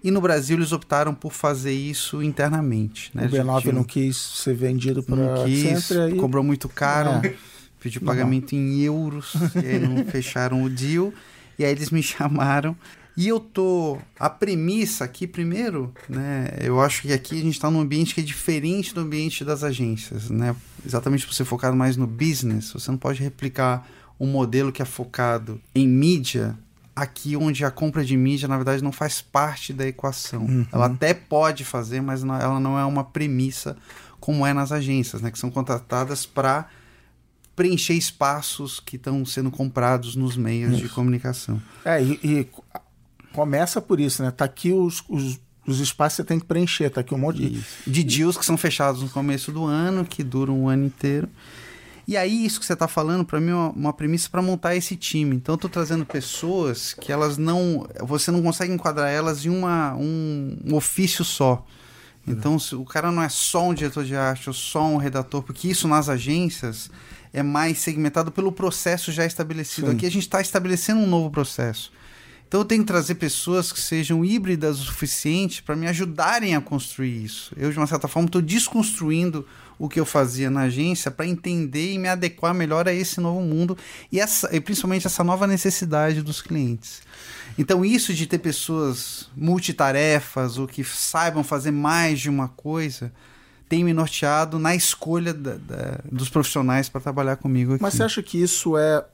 E no Brasil eles optaram por fazer isso internamente. Né? O Eles já B9 tinham- não quis ser vendido para não quis, cobrou muito caro, É. pediu pagamento em euros, e aí não fecharam o deal, e aí eles me chamaram. E eu tô. A premissa aqui, primeiro, né? Eu acho que aqui a gente está num ambiente que é diferente do ambiente das agências, né? Exatamente por ser focado mais no business, você não pode replicar um modelo que é focado em mídia aqui onde a compra de mídia na verdade não faz parte da equação. Uhum. Ela até pode fazer, mas não- ela não é uma premissa como é nas agências, né, que são contratadas para preencher espaços que estão sendo comprados nos meios de comunicação. É, e, e começa por isso, né? Tá aqui os, os, os espaços que você tem que preencher, tá aqui um monte de. De deals que são fechados no começo do ano, que duram um ano inteiro. E aí, isso que você está falando, para mim, é uma, uma premissa para montar esse time. Então, eu tô trazendo pessoas que elas não. Você não consegue enquadrar elas em uma, um, um ofício só. Então, o cara não é só um diretor de arte ou só um redator, porque isso nas agências é mais segmentado pelo processo já estabelecido. Sim. Aqui a gente está estabelecendo um novo processo. Então eu tenho que trazer pessoas que sejam híbridas o suficiente para me ajudarem a construir isso. Eu, de uma certa forma, estou desconstruindo o que eu fazia na agência para entender e me adequar melhor a esse novo mundo e, essa, e principalmente essa nova necessidade dos clientes. Então, isso de ter pessoas multitarefas ou que saibam fazer mais de uma coisa tem me norteado na escolha da- da- dos profissionais para trabalhar comigo aqui. Mas você acha que isso é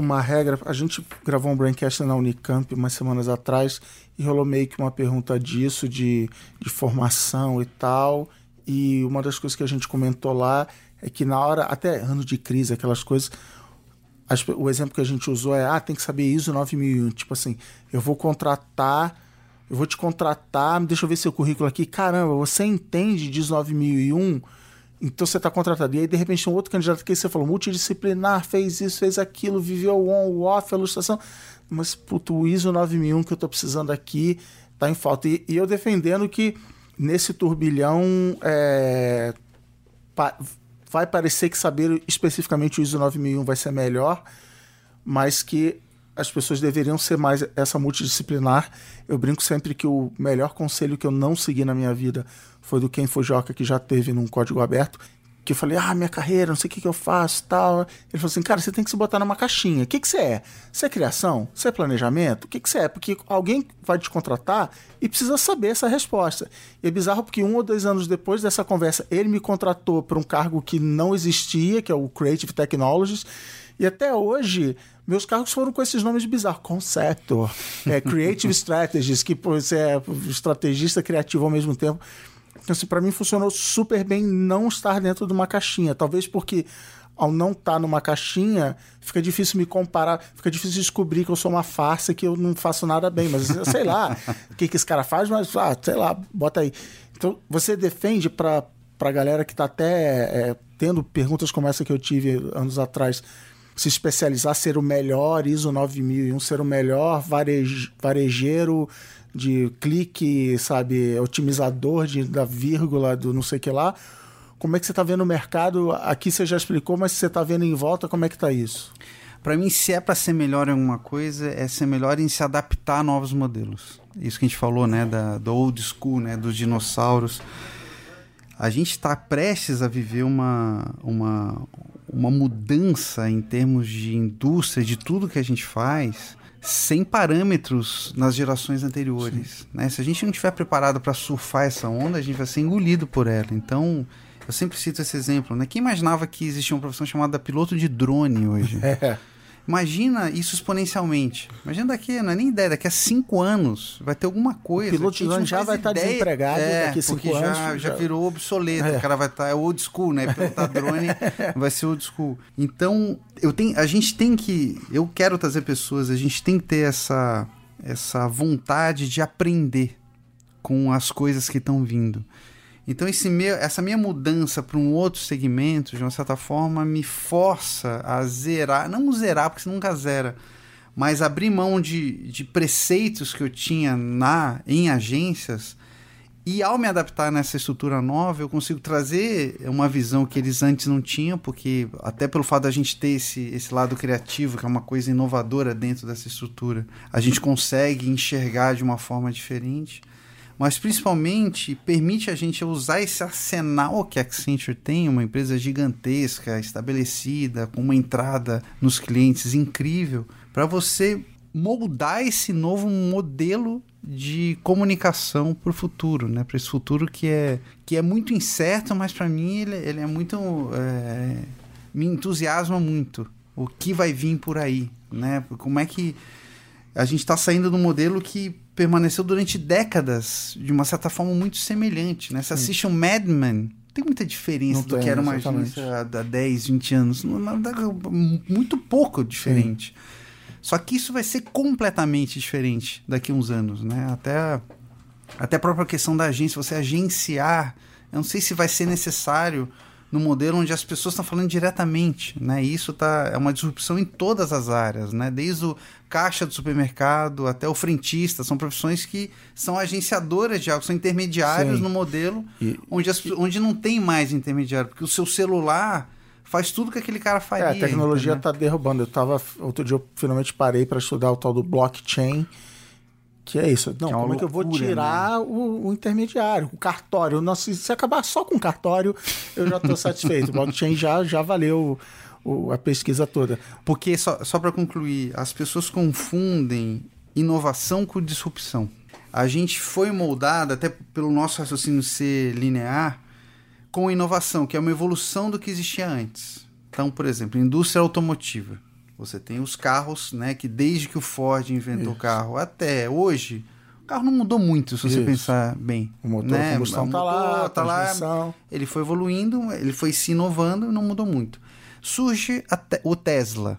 uma regra? A gente gravou um braincast na Unicamp umas semanas atrás e rolou meio que uma pergunta disso, de, de formação e tal. E uma das coisas que a gente comentou lá é que na hora, até ano de crise, aquelas coisas, as o exemplo que a gente usou é, ah, tem que saber ISO 9001. Tipo assim, eu vou contratar, eu vou te contratar, deixa eu ver seu currículo aqui. Caramba, você entende de ISO 9001? Então você está contratado. E aí, de repente, um outro candidato que você falou, multidisciplinar, fez isso, fez aquilo, viveu o on, o off, a ilustração. Mas, puto, o ISO 9001 que eu estou precisando aqui tá em falta. E, e eu defendendo que nesse turbilhão é, pa- vai parecer que saber especificamente o ISO 9001 vai ser melhor, mas que as pessoas deveriam ser mais essa multidisciplinar. Eu brinco sempre que o melhor conselho que eu não segui na minha vida foi do Ken Fujioka, que já teve num código aberto, que eu falei, ah, minha carreira, não sei o que, que eu faço tal. Ele falou assim, cara, você tem que se botar numa caixinha. O que, que você é? Você é criação? Você é planejamento? O que, que você é? Porque alguém vai te contratar e precisa saber essa resposta. E é bizarro porque um ou dois anos depois dessa conversa, ele me contratou para um cargo que não existia, que é o Creative Technologies, e até hoje, meus cargos foram com esses nomes bizarros. Conceptor, é, Creative Strategies, que pô, você é estrategista criativo ao mesmo tempo. Então, assim, para mim funcionou super bem não estar dentro de uma caixinha. Talvez porque ao não estar numa caixinha, fica difícil me comparar, fica difícil descobrir que eu sou uma farsa, que eu não faço nada bem. Mas eu sei lá o que, que esse cara faz, mas ah, sei lá, bota aí. Então, você defende para a galera que está até é, tendo perguntas como essa que eu tive anos atrás, se especializar, ser o melhor ISO 9001, ser o melhor varej, varejeiro de clique, sabe, otimizador de, da vírgula, do não sei o que lá. Como é que você está vendo o mercado? Aqui você já explicou, mas você está vendo em volta, como é que está isso? Para mim, se é para ser melhor em alguma coisa, é ser melhor em se adaptar a novos modelos. Isso que a gente falou, né, da, do old school, né, dos dinossauros. A gente está prestes a viver uma, uma, uma mudança em termos de indústria, de tudo que a gente faz, sem parâmetros nas gerações anteriores. Né? Se a gente não estiver preparado para surfar essa onda, a gente vai ser engolido por ela. Então, eu sempre cito esse exemplo. Né? Quem imaginava que existia uma profissão chamada piloto de drone hoje? É. Imagina isso exponencialmente. Imagina daqui, não é nem ideia, daqui a cinco anos vai ter alguma coisa. O piloto de drone já vai estar ideia. desempregado é, daqui a cinco porque anos, já já- virou obsoleto. É. O cara vai estar é old school, né? Pilotar drone vai ser old school. Então, eu tenho, a gente tem que. Eu quero trazer pessoas, a gente tem que ter essa, essa vontade de aprender com as coisas que estão vindo. Então meu, essa minha mudança para um outro segmento, de uma certa forma, me força a zerar, não zerar, porque você nunca zera, mas abrir mão de, de preceitos que eu tinha na em agências E ao me adaptar nessa estrutura nova, eu consigo trazer uma visão que eles antes não tinham, porque até pelo fato da gente ter esse, esse lado criativo, que é uma coisa inovadora dentro dessa estrutura, a gente consegue enxergar de uma forma diferente. Mas principalmente permite a gente usar esse arsenal que a Accenture tem, uma empresa gigantesca, estabelecida, com uma entrada nos clientes incrível, para você moldar esse novo modelo de comunicação para o futuro, né? Para esse futuro que é, que é muito incerto, mas para mim ele, ele, é muito é, me entusiasma muito o que vai vir por aí, né? Como é que a gente está saindo um modelo que permaneceu durante décadas de uma certa forma muito semelhante, né? Você assiste um Mad Men, tem muita diferença Não do tem, que era uma exatamente. agência há 10, 20 anos. Muito pouco diferente. Só que isso vai ser completamente diferente daqui a uns anos, né? Até, até a própria questão da agência, você agenciar, eu não sei se vai ser necessário no modelo onde as pessoas estão falando diretamente, né? E isso tá, é uma disrupção em todas as áreas, né? Desde o caixa do supermercado até o frentista, são profissões que são agenciadoras de algo, são intermediários Sim. no modelo E- onde, as- onde não tem mais intermediário, porque o seu celular faz tudo que aquele cara faria. É, a tecnologia está derrubando. Eu tava. Outro dia eu finalmente parei para estudar o tal do blockchain. Que é isso. Não, é como é que eu vou loucura, né? tirar o, o intermediário, o cartório? Nossa, se acabar só com cartório, eu já estou satisfeito. O blockchain já, já valeu o- a pesquisa toda. Porque, só, só para concluir, as pessoas confundem inovação com disrupção. A gente foi moldado, até pelo nosso raciocínio ser linear, com inovação, que é uma evolução do que existia antes. Então, por exemplo, indústria automotiva. Você tem os carros, né, que desde que o Ford inventou o carro até hoje, o carro não mudou muito, se você Isso. pensar bem. O motor né? combustão tá motor lá, tá lá, transmissão. ele foi evoluindo, ele foi se inovando e não mudou muito. Surge Te- o Tesla,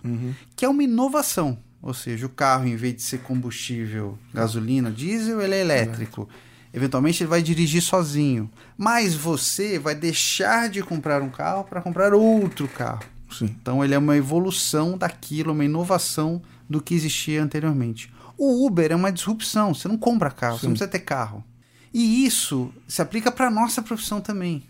que é uma inovação. Ou seja, o carro, em vez de ser combustível, gasolina, diesel, ele é elétrico. Eventualmente ele vai dirigir sozinho. Mas você vai deixar de comprar um carro para comprar outro carro. Sim. Então ele é uma evolução daquilo, uma inovação do que existia anteriormente. O Uber é uma disrupção. Você não compra carro, você não precisa ter carro. E isso se aplica para nossa profissão também.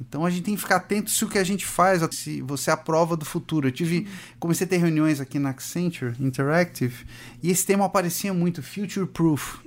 Então a gente tem que ficar atento se o que a gente faz, se você é a prova do futuro. Eu tive, comecei a ter reuniões aqui na Accenture Interactive e esse tema aparecia muito, future proof.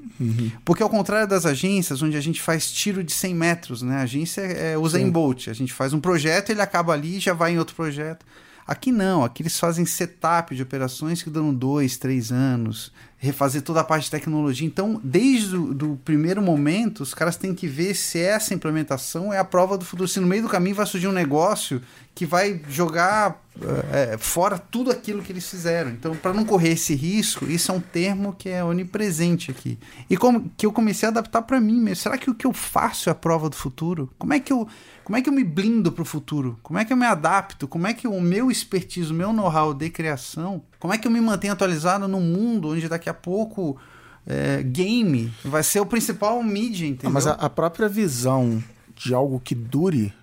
Porque ao contrário das agências, onde a gente faz tiro de 100 metros, né? A agência é usa em Bolt. A gente faz um projeto, ele acaba ali e já vai em outro projeto. Aqui não, aqui eles fazem setup de operações que duram dois, três anos, refazer toda a parte de tecnologia. Então, desde o do primeiro momento, os caras têm que ver se essa implementação é a prova do futuro. Se no meio do caminho vai surgir um negócio que vai jogar eh, fora tudo aquilo que eles fizeram. Então, para não correr esse risco, isso é um termo que é onipresente aqui. E como que eu comecei a adaptar para mim mesmo. Será que o que eu faço é a prova do futuro? Como é que eu, como é que eu me blindo para o futuro? Como é que eu me adapto? Como é que o meu expertise, o meu know-how de criação, como é que eu me mantenho atualizado num mundo onde daqui a pouco eh, game vai ser o principal mídia, entendeu? Ah, mas a, a própria visão de algo que dure.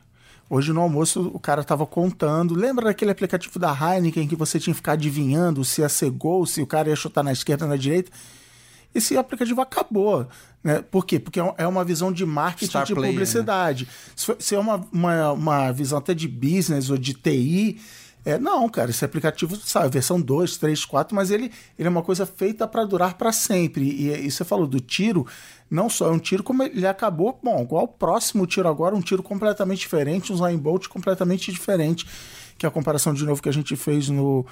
Hoje no almoço o cara tava contando. Lembra daquele aplicativo da Heineken que você tinha que ficar adivinhando se ia ser gol, se o cara ia chutar na esquerda ou na direita? Esse aplicativo acabou. Né? Por quê? Porque é uma visão de marketing Star de player, publicidade. Se, for- se é uma, uma, uma visão até de business ou de TI, é, não, cara, esse aplicativo, sabe, versão 2, 3, 4, mas ele, ele é uma coisa feita para durar para sempre. E, e você falou do tiro, não só é um tiro, como ele acabou, bom, igual o próximo tiro agora, um tiro completamente diferente, um line bolt completamente diferente, que é a comparação de novo que a gente fez no,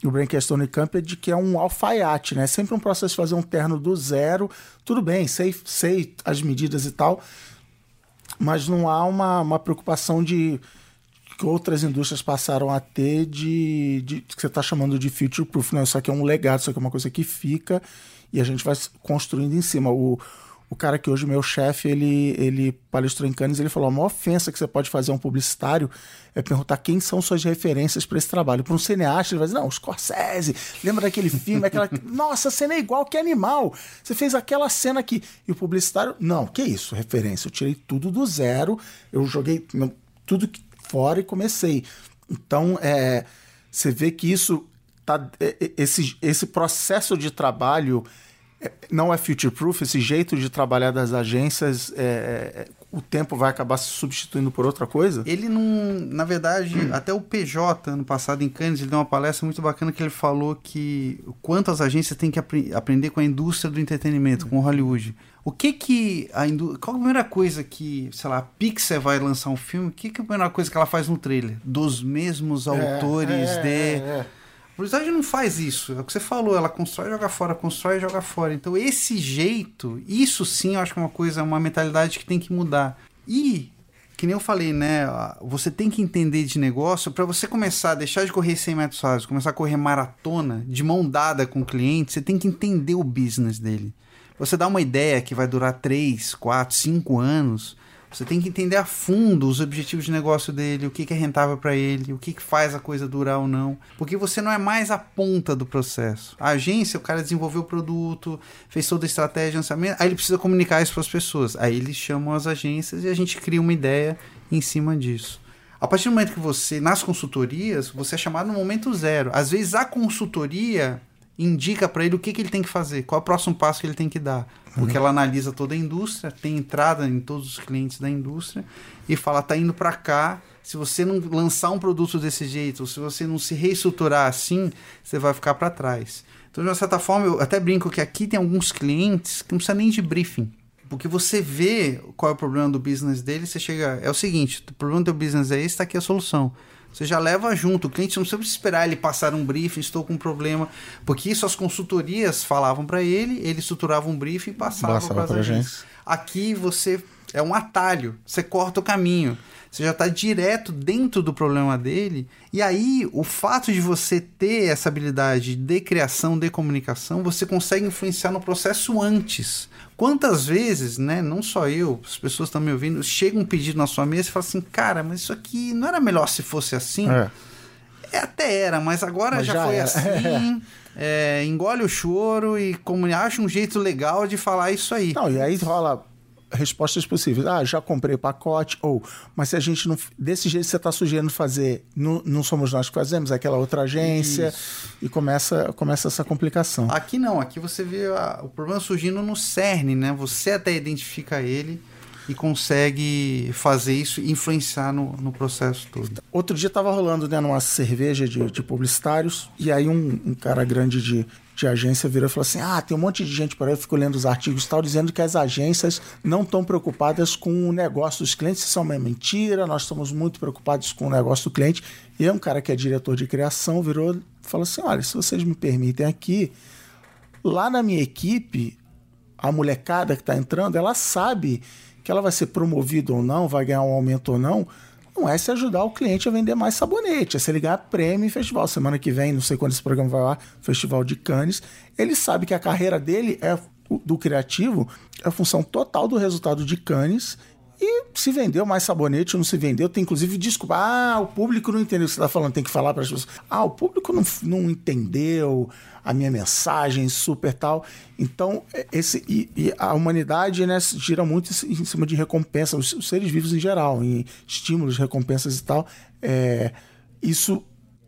no Braincast Camp é de que é um alfaiate, né? Sempre um processo de fazer um terno do zero. Tudo bem, sei, sei as medidas e tal, mas não há uma, uma preocupação de que outras indústrias passaram a ter de, de que você está chamando de future proof. Não, isso aqui é um legado, isso aqui é uma coisa que fica e a gente vai construindo em cima. O, o cara que hoje meu chefe, ele, ele palestrou em Cannes, ele falou: a maior ofensa que você pode fazer a um publicitário é perguntar quem são suas referências para esse trabalho. Para um cineasta, ele vai dizer: não, Scorsese, lembra daquele filme, aquela. Nossa, a cena é igual, que animal! Você fez aquela cena aqui. E o publicitário, não, que isso, referência. Eu tirei tudo do zero, eu joguei tudo que- fora e comecei. Então, é, você vê que isso tá, é, é, esse, esse processo de trabalho é, não é future proof, esse jeito de trabalhar das agências, é, o tempo vai acabar se substituindo por outra coisa? Ele não. Na verdade, até o PJ, ano passado em Cannes, ele deu uma palestra muito bacana que ele falou que quanto as agências têm que apre- aprender com a indústria do entretenimento, com Hollywood. O que que a indústria. Qual a primeira coisa que, sei lá, a Pixar vai lançar um filme? O que, que é a primeira coisa que ela faz no trailer? Dos mesmos autores é, de. é, é. Publicidade não faz isso. É o que você falou, ela constrói e joga fora, constrói e joga fora. Então, esse jeito, isso sim, eu acho que é uma coisa, uma mentalidade que tem que mudar. E, que nem eu falei, né? Você tem que entender de negócio para você começar a deixar de correr 100 metros rasos, começar a correr maratona, de mão dada com o cliente, você tem que entender o business dele. Você dá uma ideia que vai durar 3, 4, 5 anos. Você tem que entender a fundo os objetivos de negócio dele, o que, é rentável para ele, o que, que faz a coisa durar ou não. Porque você não é mais a ponta do processo. A agência, o cara desenvolveu o produto, fez toda a estratégia lançamento, aí ele precisa comunicar isso para as pessoas. Aí eles chamam as agências e a gente cria uma ideia em cima disso. A partir do momento que você, nas consultorias, você é chamado no momento zero. Às vezes a consultoria indica para ele o que, que ele tem que fazer, qual é o próximo passo que ele tem que dar. Porque ela analisa toda a indústria, tem entrada em todos os clientes da indústria e fala: tá indo para cá. Se você não lançar um produto desse jeito, ou se você não se reestruturar assim, você vai ficar para trás. Então, de uma certa forma, eu até brinco que aqui tem alguns clientes que não precisa nem de briefing. Porque você vê qual é o problema do business dele, você chega. É o seguinte: o problema do teu business é esse, está aqui a solução. Você já leva junto. O cliente não precisa esperar ele passar um briefing, estou com um problema. Porque isso as consultorias falavam para ele, ele estruturava um briefing e passava para as agências. agência. Aqui você é um atalho, você corta o caminho. Você já está direto dentro do problema dele. E aí, o fato de você ter essa habilidade de criação, de comunicação, você consegue influenciar no processo antes. Quantas vezes, né, não só eu, as pessoas estão me ouvindo, chega um pedido na sua mesa e fala assim, cara, mas isso aqui não era melhor se fosse assim? É. É, até era, mas agora Mas já, já foi era. assim. É, engole o choro e como, acha um jeito legal de falar isso aí. Não, e aí rola respostas possíveis. Ah, já comprei o pacote. Ou, mas se a gente não. Desse jeito você está sugerindo fazer, não, não somos nós que fazemos, é aquela outra agência. E começa, começa essa complicação. Aqui não, aqui você vê a- o problema surgindo no cerne, né? Você até identifica ele e consegue fazer isso e influenciar no, no processo todo. Outro dia tava rolando, né, numa cerveja de, de publicitários, e aí um, um cara grande de, de agência virou e falou assim: Ah, tem um monte de gente por aí, fico lendo os artigos tal, dizendo que as agências não estão preocupadas com o negócio dos clientes. Isso é uma mentira, nós estamos muito preocupados com o negócio do cliente. E aí um cara que é diretor de criação virou e falou assim: Olha, se vocês me permitem aqui, lá na minha equipe, a molecada que está entrando, ela sabe que ela vai ser promovida ou não, vai ganhar um aumento ou não. Não é se ajudar o cliente a vender mais sabonete, é se ganhar prêmio em festival. Semana que vem, não sei quando esse programa vai lá, Festival de Cannes. Ele sabe que a carreira dele é do criativo, é a função total do resultado de Cannes. E se vendeu mais sabonete ou não se vendeu, tem inclusive desculpa. Ah, o público não entendeu o que você está falando, tem que falar para as pessoas. Ah, o público não, não entendeu a minha mensagem super tal. Então, é- esse, e, e a humanidade né, gira muito em cima de recompensa, os, os seres vivos em geral, em estímulos, recompensas e tal. É, isso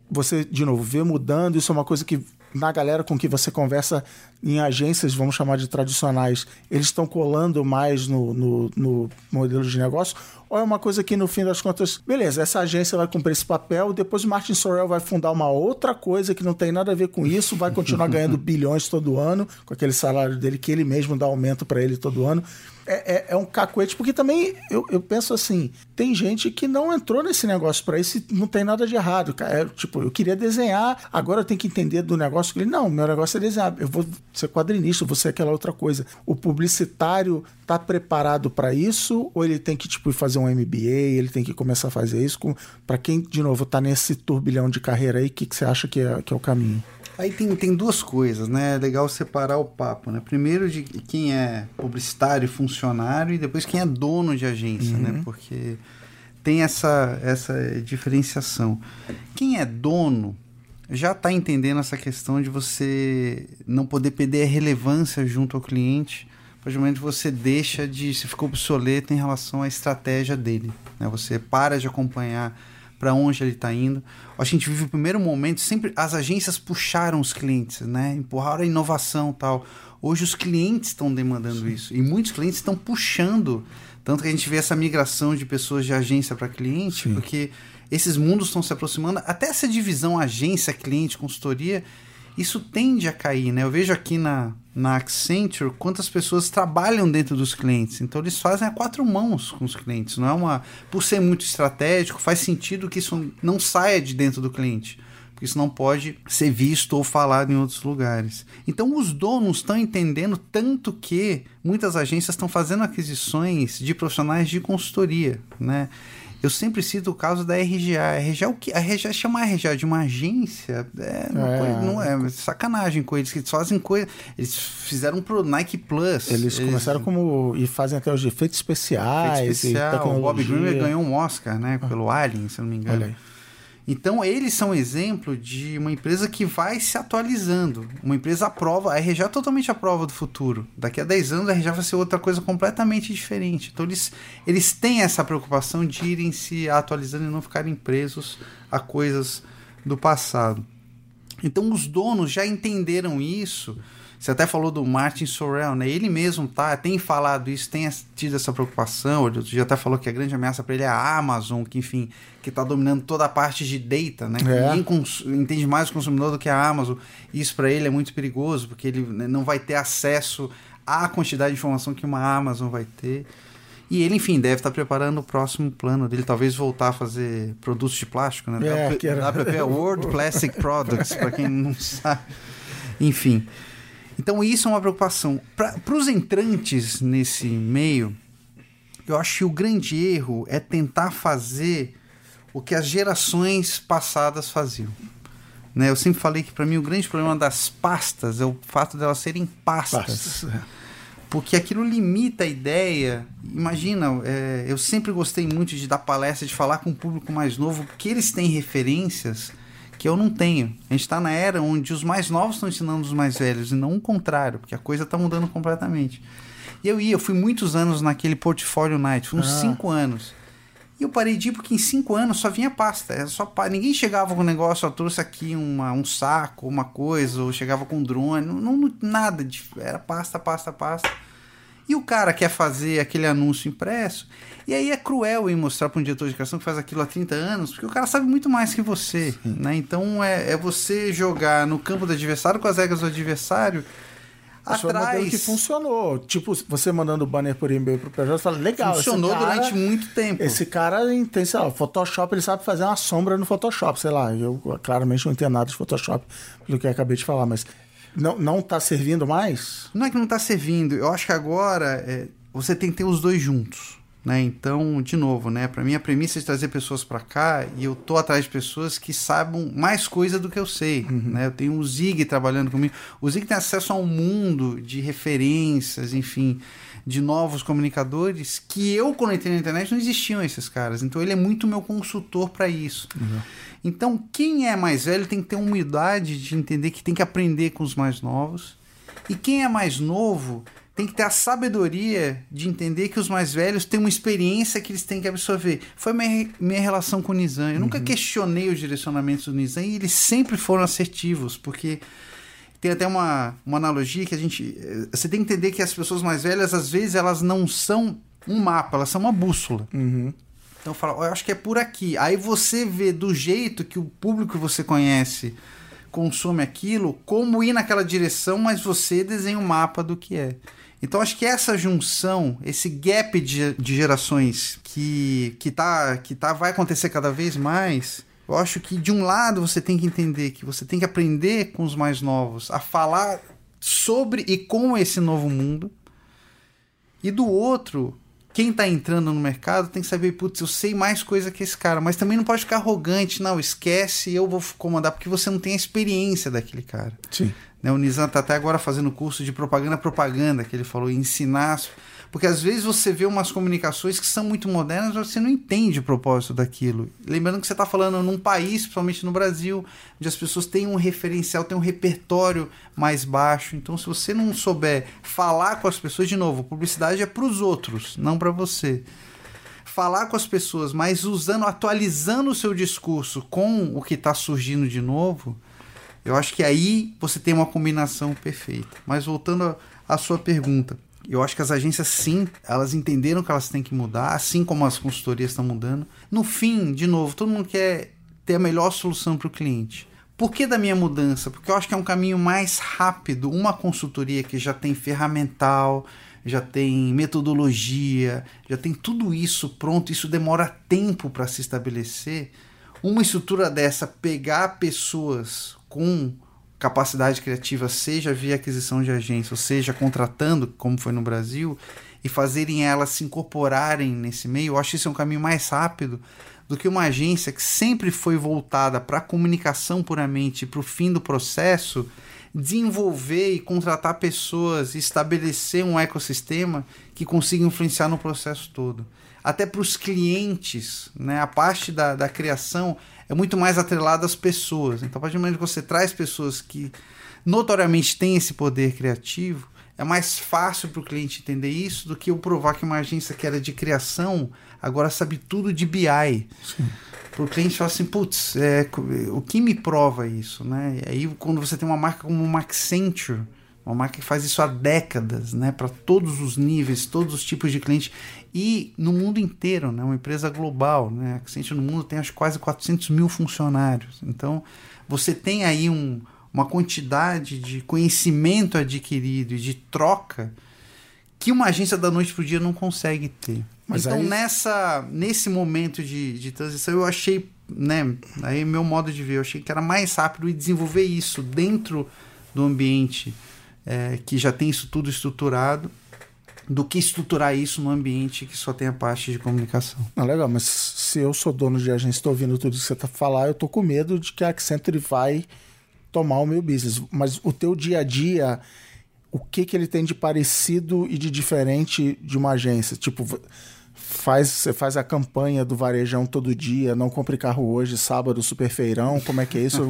você, de novo, vê mudando, isso é uma coisa que na galera com que você conversa em agências, vamos chamar de tradicionais, eles estão colando mais no, no, no modelo de negócio? Ou é uma coisa que, no fim das contas, beleza, essa agência vai cumprir esse papel, depois o Martin Sorrell vai fundar uma outra coisa que não tem nada a ver com isso, vai continuar ganhando bilhões todo ano, com aquele salário dele que ele mesmo dá aumento para ele todo ano. É, é, é um cacuete, porque também eu, eu penso assim: tem gente que não entrou nesse negócio para isso e não tem nada de errado. É, tipo, eu queria desenhar, agora eu tenho que entender do negócio. Ele, não, meu negócio é desenhar. Eu vou ser quadrinista, eu vou ser aquela outra coisa. O publicitário tá preparado para isso ou ele tem que tipo fazer um MBA, ele tem que começar a fazer isso? Para quem, de novo, tá nesse turbilhão de carreira aí, o que, que você acha que é, que é o caminho? Aí tem, tem duas coisas, né? É legal separar o papo, né? Primeiro de quem é publicitário e funcionário e depois quem é dono de agência, né? Porque tem essa, essa diferenciação. Quem é dono já está entendendo essa questão de você não poder perder a relevância junto ao cliente, praticamente você deixa de, se ficou obsoleto em relação à estratégia dele, né? Você para de acompanhar para onde ele está indo. A gente vive o primeiro momento, sempre as agências puxaram os clientes, né? Empurraram a inovação tal. Hoje os clientes estão demandando isso. E muitos clientes estão puxando. Tanto que a gente vê essa migração de pessoas de agência para cliente, Sim. porque esses mundos estão se aproximando. Até essa divisão agência, cliente, consultoria, isso tende a cair, né? Eu vejo aqui na, na Accenture quantas pessoas trabalham dentro dos clientes. Então eles fazem a quatro mãos com os clientes. Não é uma. Por ser muito estratégico, faz sentido que isso não saia de dentro do cliente. Porque isso não pode ser visto ou falado em outros lugares. Então os donos estão entendendo tanto que muitas agências estão fazendo aquisições de profissionais de consultoria, né? Eu sempre cito o caso da RGA. A RGA, o que? A RGA chamar a RGA de uma agência é, É. não é sacanagem com eles, que eles fazem coisa. Eles fizeram pro Nike Plus. Eles começaram como. e fazem até os efeitos especiais. Efeito especial. O Bob. Greenberg ganhou um Oscar, né? Pelo Alien, se não me engano. Olha aí. Então, eles são exemplo de uma empresa que vai se atualizando. Uma empresa à prova, a RGA é totalmente à prova do futuro. Daqui a 10 anos, a RGA vai ser outra coisa completamente diferente. Então, eles, eles têm essa preocupação de irem se atualizando e não ficarem presos a coisas do passado. Então, os donos já entenderam isso. Você até falou do Martin Sorrell, né? Ele mesmo tá, tem falado isso, tem tido essa preocupação. Ele já até falou que a grande ameaça para ele é a Amazon, que enfim, que tá dominando toda a parte de data, né? É. Ninguém cons- entende mais o consumidor do que a Amazon. Isso para ele é muito perigoso, porque ele né, não vai ter acesso à quantidade de informação que uma Amazon vai ter. E ele, enfim, deve estar preparando o próximo plano dele, talvez voltar a fazer produtos de plástico, né? É, WP era- WP é World Plastic Products, para quem não sabe. Enfim. Então isso é uma preocupação. Para os entrantes nesse meio, eu acho que o grande erro é tentar fazer o que as gerações passadas faziam. Né? Eu sempre falei que para mim o grande problema das pastas é o fato delas serem pastas. Pastas, Porque aquilo limita a ideia. Imagina, é, eu sempre gostei muito de dar palestra, de falar com o público mais novo, porque eles têm referências que eu não tenho. A gente está na era onde os mais novos estão ensinando os mais velhos, e não o contrário, porque a coisa está mudando completamente. E eu ia, eu fui muitos anos naquele Portfólio Night, uns Ah. cinco anos. E eu parei de ir porque em cinco anos só vinha pasta. Era só pa... Ninguém chegava com o negócio, ó, trouxe aqui uma, um saco, uma coisa, ou chegava com drone, não, não- nada. De... Era pasta, pasta, pasta. E o cara quer fazer aquele anúncio impresso, e aí é cruel em mostrar para um diretor de criação que faz aquilo há 30 anos, porque o cara sabe muito mais que você. Né? Então é, é você jogar no campo do adversário com as regras do adversário. Esse foi um modelo que Atrás. funcionou. Tipo, você mandando o banner por e-mail pro PJ, você fala, legal, Funcionou cara, durante muito tempo. Esse cara tem, sei lá, o Photoshop, ele sabe fazer uma sombra no Photoshop, sei lá. Eu claramente não entendo nada de Photoshop, pelo que eu acabei de falar, mas não, não tá servindo mais? Não é que não está servindo. Eu acho que agora é, você tem que ter os dois juntos. Né? Então, de novo, né? Para mim a premissa é de trazer pessoas para cá e eu tô atrás de pessoas que saibam mais coisa do que eu sei, né? Eu tenho o Zig trabalhando comigo. O Zig tem acesso a um mundo de referências, enfim, de novos comunicadores que eu quando entrei na internet não existiam esses caras. Então ele é muito meu consultor para isso. Então, quem é mais velho tem que ter humildade de entender que tem que aprender com os mais novos. E quem é mais novo tem que ter a sabedoria de entender que os mais velhos têm uma experiência que eles têm que absorver. Foi minha, minha relação com o Nizam. Eu nunca questionei os direcionamentos do Nizam e eles sempre foram assertivos, porque tem até uma, uma analogia que a gente. eh, Você tem que entender que as pessoas mais velhas, às vezes, elas não são um mapa, elas são uma bússola. Então fala, "Ó, eu acho que é por aqui. Aí você vê do jeito que o público que você conhece consome aquilo, como ir naquela direção, mas você desenha um mapa do que é. Então acho que essa junção, esse gap de, de gerações que, que, tá, que tá, vai acontecer cada vez mais, eu acho que de um lado você tem que entender que você tem que aprender com os mais novos a falar sobre e com esse novo mundo. E do outro, quem tá entrando no mercado tem que saber, putz, eu sei mais coisa que esse cara, mas também não pode ficar arrogante, não, esquece, eu vou comandar, porque você não tem a experiência daquele cara. Sim. Né, o Nizam tá até agora fazendo curso de propaganda propaganda, que ele falou, ensinar. Porque às vezes você vê umas comunicações que são muito modernas, mas você não entende o propósito daquilo. Lembrando que você está falando num país, principalmente no Brasil, onde as pessoas têm um referencial, têm um repertório mais baixo. Então, se você não souber falar com as pessoas, de novo, publicidade é para os outros, não para você. Falar com as pessoas, mas usando, atualizando o seu discurso com o que está surgindo de novo, Eu acho que aí você tem uma combinação perfeita. Mas voltando à sua pergunta, eu acho que as agências sim, elas entenderam que elas têm que mudar, assim como as consultorias estão mudando. No fim, de novo, todo mundo quer ter a melhor solução para o cliente. Por que da minha mudança? Porque eu acho que é um caminho mais rápido. Uma consultoria que já tem ferramental, já tem metodologia, já tem tudo isso pronto, isso demora tempo para se estabelecer. Uma estrutura dessa, pegar pessoas com capacidade criativa, seja via aquisição de agência, ou seja, contratando, como foi no Brasil, e fazerem elas se incorporarem nesse meio, eu acho isso é um caminho mais rápido do que uma agência que sempre foi voltada para a comunicação puramente, para o fim do processo, desenvolver e contratar pessoas, estabelecer um ecossistema que consiga influenciar no processo todo. Até para os clientes, né? a parte da, da criação é muito mais atrelada às pessoas. Então, a partir do momento que você traz pessoas que notoriamente têm esse poder criativo, é mais fácil para o cliente entender isso do que eu provar que uma agência que era de criação agora sabe tudo de BI. Para o cliente falar assim, putz, é, o que me prova isso? Né? E aí, quando você tem uma marca como uma Accenture, uma marca que faz isso há décadas, né, para todos os níveis, todos os tipos de clientes e no mundo inteiro, né, uma empresa global, né, a Accenture no mundo tem acho, quase 400 mil funcionários. Então, você tem aí um, uma quantidade de conhecimento adquirido e de troca que uma agência da noite para o dia não consegue ter. Mas então, aí... nessa, nesse momento de, de transição, eu achei, né, aí meu modo de ver, eu achei que era mais rápido desenvolver isso dentro do ambiente é, que já tem isso tudo estruturado do que estruturar isso no ambiente que só tem a parte de comunicação. Ah, legal, mas se eu sou dono de agência e estou ouvindo tudo que você está falando, eu estou com medo de que a Accenture vai tomar o meu business. Mas o teu dia a dia, o que, que ele tem de parecido e de diferente de uma agência? Tipo, faz, você faz a campanha do varejão todo dia, não compre carro hoje, sábado, super feirão, como é que é isso?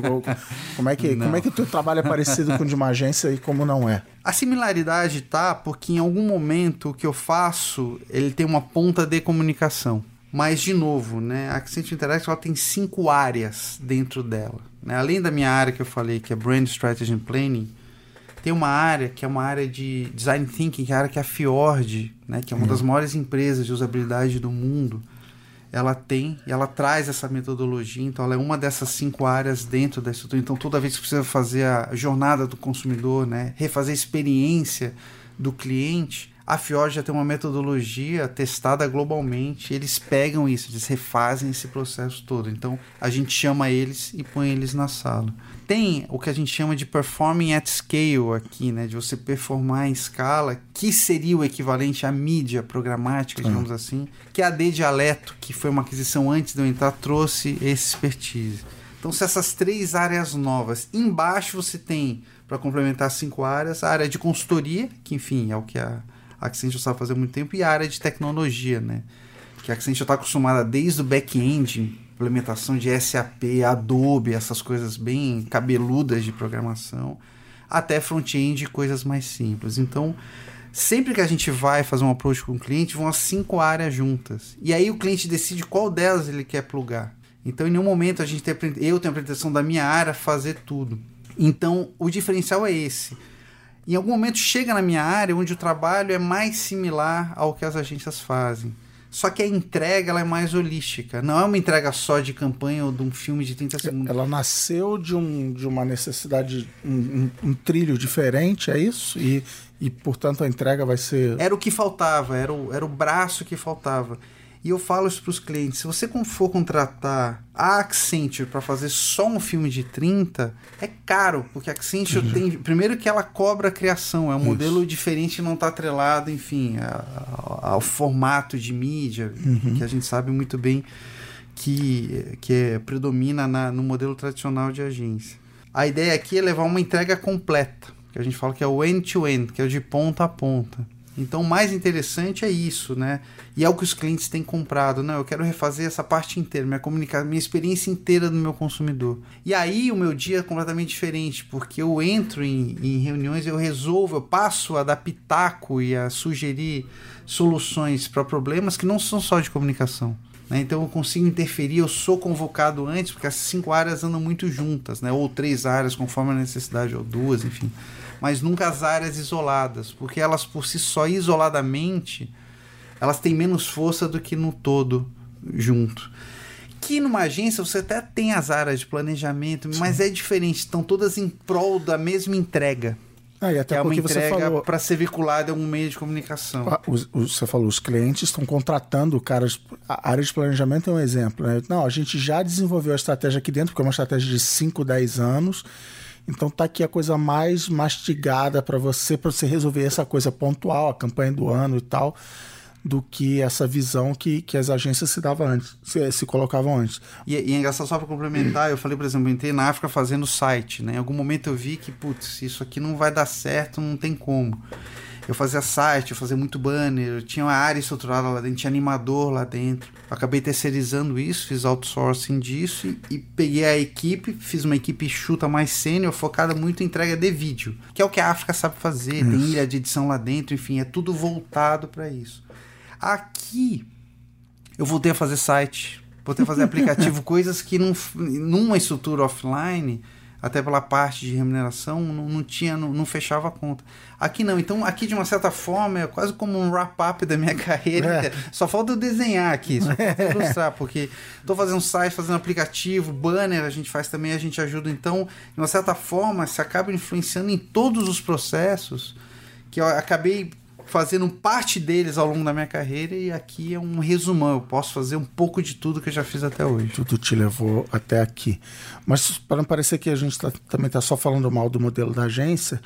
como é que, como é que o teu trabalho é parecido com o de uma agência e como não é? A similaridade tá porque em algum momento o que eu faço, ele tem uma ponta de comunicação. Mas, de novo, né, a Accent Interact ela tem cinco áreas dentro dela. Né? Além da minha área que eu falei, que é Brand Strategy and Planning, tem uma área que é uma área de design thinking, que é a área que a Fjord, né, que é uma uhum. das maiores empresas de usabilidade do mundo, ela tem e ela traz essa metodologia. Então, ela é uma dessas cinco áreas dentro da estrutura. Então, toda vez que precisa fazer a jornada do consumidor, né, refazer a experiência do cliente, a Fjord já tem uma metodologia testada globalmente. Eles pegam isso, eles refazem esse processo todo. Então, a gente chama eles e põe eles na sala tem o que a gente chama de performing at scale aqui, né? De você performar em escala, que seria o equivalente à mídia programática, digamos uhum. assim, que a D Dialeto, que foi uma aquisição antes de eu entrar, trouxe esse expertise. Então, se essas três áreas novas, embaixo você tem, para complementar cinco áreas, a área de consultoria, que enfim é o que a Accenture sabe fazer há muito tempo, e a área de tecnologia, né? Que a Accenture está acostumada desde o back-end implementação de SAP, Adobe, essas coisas bem cabeludas de programação, até front-end coisas mais simples. Então, sempre que a gente vai fazer um approach com o cliente, vão as cinco áreas juntas. E aí o cliente decide qual delas ele quer plugar. Então, em nenhum momento a gente tem, eu tenho a pretensão da minha área fazer tudo. Então, o diferencial é esse. Em algum momento chega na minha área onde o trabalho é mais similar ao que as agências fazem. Só que a entrega ela é mais holística. Não é uma entrega só de campanha ou de um filme de 30 segundos. Ela nasceu de, um, de uma necessidade, um, um, um trilho diferente, é isso? E, e, portanto, a entrega vai ser. Era o que faltava, era o, era o braço que faltava. E eu falo isso para os clientes: se você for contratar a Accenture para fazer só um filme de 30, é caro, porque a Accenture uhum. tem. Primeiro, que ela cobra a criação, é um isso. modelo diferente não está atrelado, enfim, ao formato de mídia, uhum. que a gente sabe muito bem que, que é, predomina na, no modelo tradicional de agência. A ideia aqui é levar uma entrega completa, que a gente fala que é o end-to-end, -end, que é o de ponta a ponta. Então, o mais interessante é isso, né? E é o que os clientes têm comprado. Não, eu quero refazer essa parte inteira, minha comunicação, minha experiência inteira do meu consumidor. E aí o meu dia é completamente diferente, porque eu entro em, em reuniões, eu resolvo, eu passo a dar pitaco e a sugerir soluções para problemas que não são só de comunicação. Né? Então eu consigo interferir, eu sou convocado antes, porque as cinco áreas andam muito juntas, né? ou três áreas, conforme a necessidade, ou duas, enfim. Mas nunca as áreas isoladas, porque elas por si só, isoladamente, elas têm menos força do que no todo junto. Que numa agência você até tem as áreas de planejamento, Sim. mas é diferente, estão todas em prol da mesma entrega. Ah, e até é uma entrega para ser vinculada a um meio de comunicação. Ah, os, os, você falou, os clientes estão contratando caras. A área de planejamento é um exemplo. Né? Não, a gente já desenvolveu a estratégia aqui dentro, porque é uma estratégia de 5, 10 anos. Então tá aqui a coisa mais mastigada para você, para você resolver essa coisa pontual, a campanha do ano e tal do que essa visão que, que as agências se davam antes, se, se colocavam antes. E, e é engraçado só para complementar, eu falei, por exemplo, eu entrei na África fazendo site, né? Em algum momento eu vi que, putz, isso aqui não vai dar certo, não tem como. Eu fazia site, eu fazia muito banner, eu tinha uma área estruturada lá dentro, tinha animador lá dentro. Eu acabei terceirizando isso, fiz outsourcing disso e, e, peguei a equipe, fiz uma equipe chuta mais sênior, focada muito em entrega de vídeo, que é o que a África sabe fazer, isso. tem ilha de edição lá dentro, enfim, é tudo voltado para isso. Aqui eu voltei a fazer site, voltei a fazer aplicativo, coisas que não, numa estrutura offline, até pela parte de remuneração, não, não tinha, não, não, fechava a conta. Aqui não, então aqui de uma certa forma é quase como um wrap-up da minha carreira. É. Só falta eu desenhar aqui, só falta eu ilustrar, porque estou fazendo site, fazendo aplicativo, banner a gente faz também, a gente ajuda. Então, de uma certa forma, se acaba influenciando em todos os processos que eu acabei fazendo parte deles ao longo da minha carreira e aqui é um resumão. Eu posso fazer um pouco de tudo que eu já fiz até hoje. Tudo te levou até aqui. Mas para não parecer que a gente tá, também está só falando mal do modelo da agência.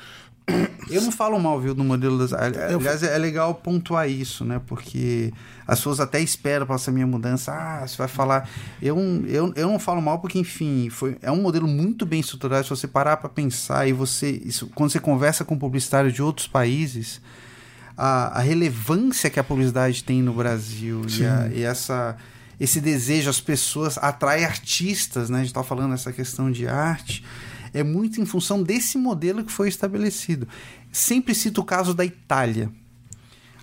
Eu não falo mal, viu, do modelo das. Aliás, é legal pontuar isso, né? Porque as pessoas até esperam para essa minha mudança. Ah, você vai falar. Eu, eu, eu não falo mal porque, enfim, foi, é um modelo muito bem estruturado. Se você parar para pensar e você. Isso, quando você conversa com publicitários de outros países a, a relevância que a publicidade tem no Brasil e, a, e, essa esse desejo as pessoas atrai artistas, né? A gente está falando essa questão de arte é muito em função desse modelo que foi estabelecido. Sempre cito o caso da Itália.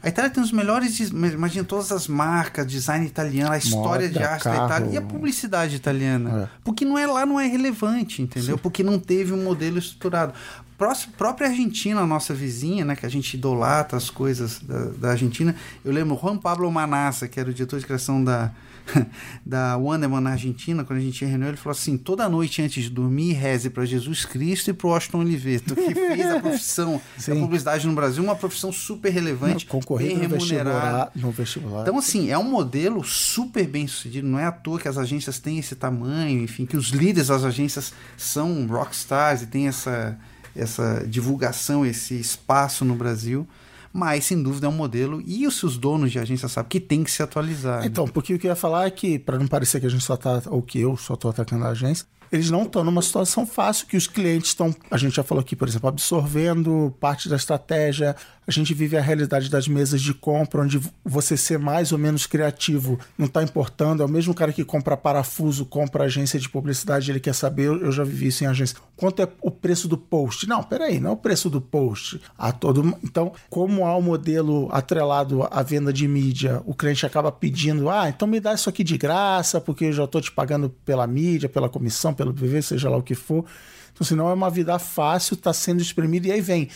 A Itália tem os melhores, imagina todas as marcas, design italiano, a história Moda, de arte carro. da Itália e a publicidade italiana. É. Porque não é lá não é relevante, entendeu? Sim. Porque não teve um modelo estruturado própria Argentina, a nossa vizinha, né, que a gente idolatra as coisas da, da Argentina. Eu lembro Juan Pablo Manassa, que era o diretor de criação da, da Wonderman na Argentina, quando a gente reunião, ele falou assim: toda noite antes de dormir, reze para Jesus Cristo e para o Washington Oliveto, que fez a profissão da publicidade no Brasil uma profissão super relevante, bem remunerada. No vestibular. Então, assim, é um modelo super bem sucedido. Não é à toa que as agências têm esse tamanho, enfim, que os líderes das agências são rockstars e têm essa essa divulgação, esse espaço no Brasil. Mas, sem dúvida, é um modelo e os seus donos de agência sabem que tem que se atualizar. Né? Então, né? porque o que eu ia falar é que, para não parecer que a gente só está, ou que eu só estou atacando a agência, eles não estão numa situação fácil que os clientes estão, a gente já falou aqui, por exemplo, absorvendo parte da estratégia, a gente vive a realidade das mesas de compra, onde você ser mais ou menos criativo não está importando. É o mesmo cara que compra parafuso, compra agência de publicidade, ele quer saber, eu já vivi isso em agência, quanto é o preço do post? Não, peraí, não é o preço do post. A todo, então, como há o um modelo atrelado à venda de mídia, o cliente acaba pedindo, ah, então me dá isso aqui de graça, porque eu já estou te pagando pela mídia, pela comissão, pelo PV, seja lá o que for. Então, senão é uma vida fácil, está sendo espremida, e aí vem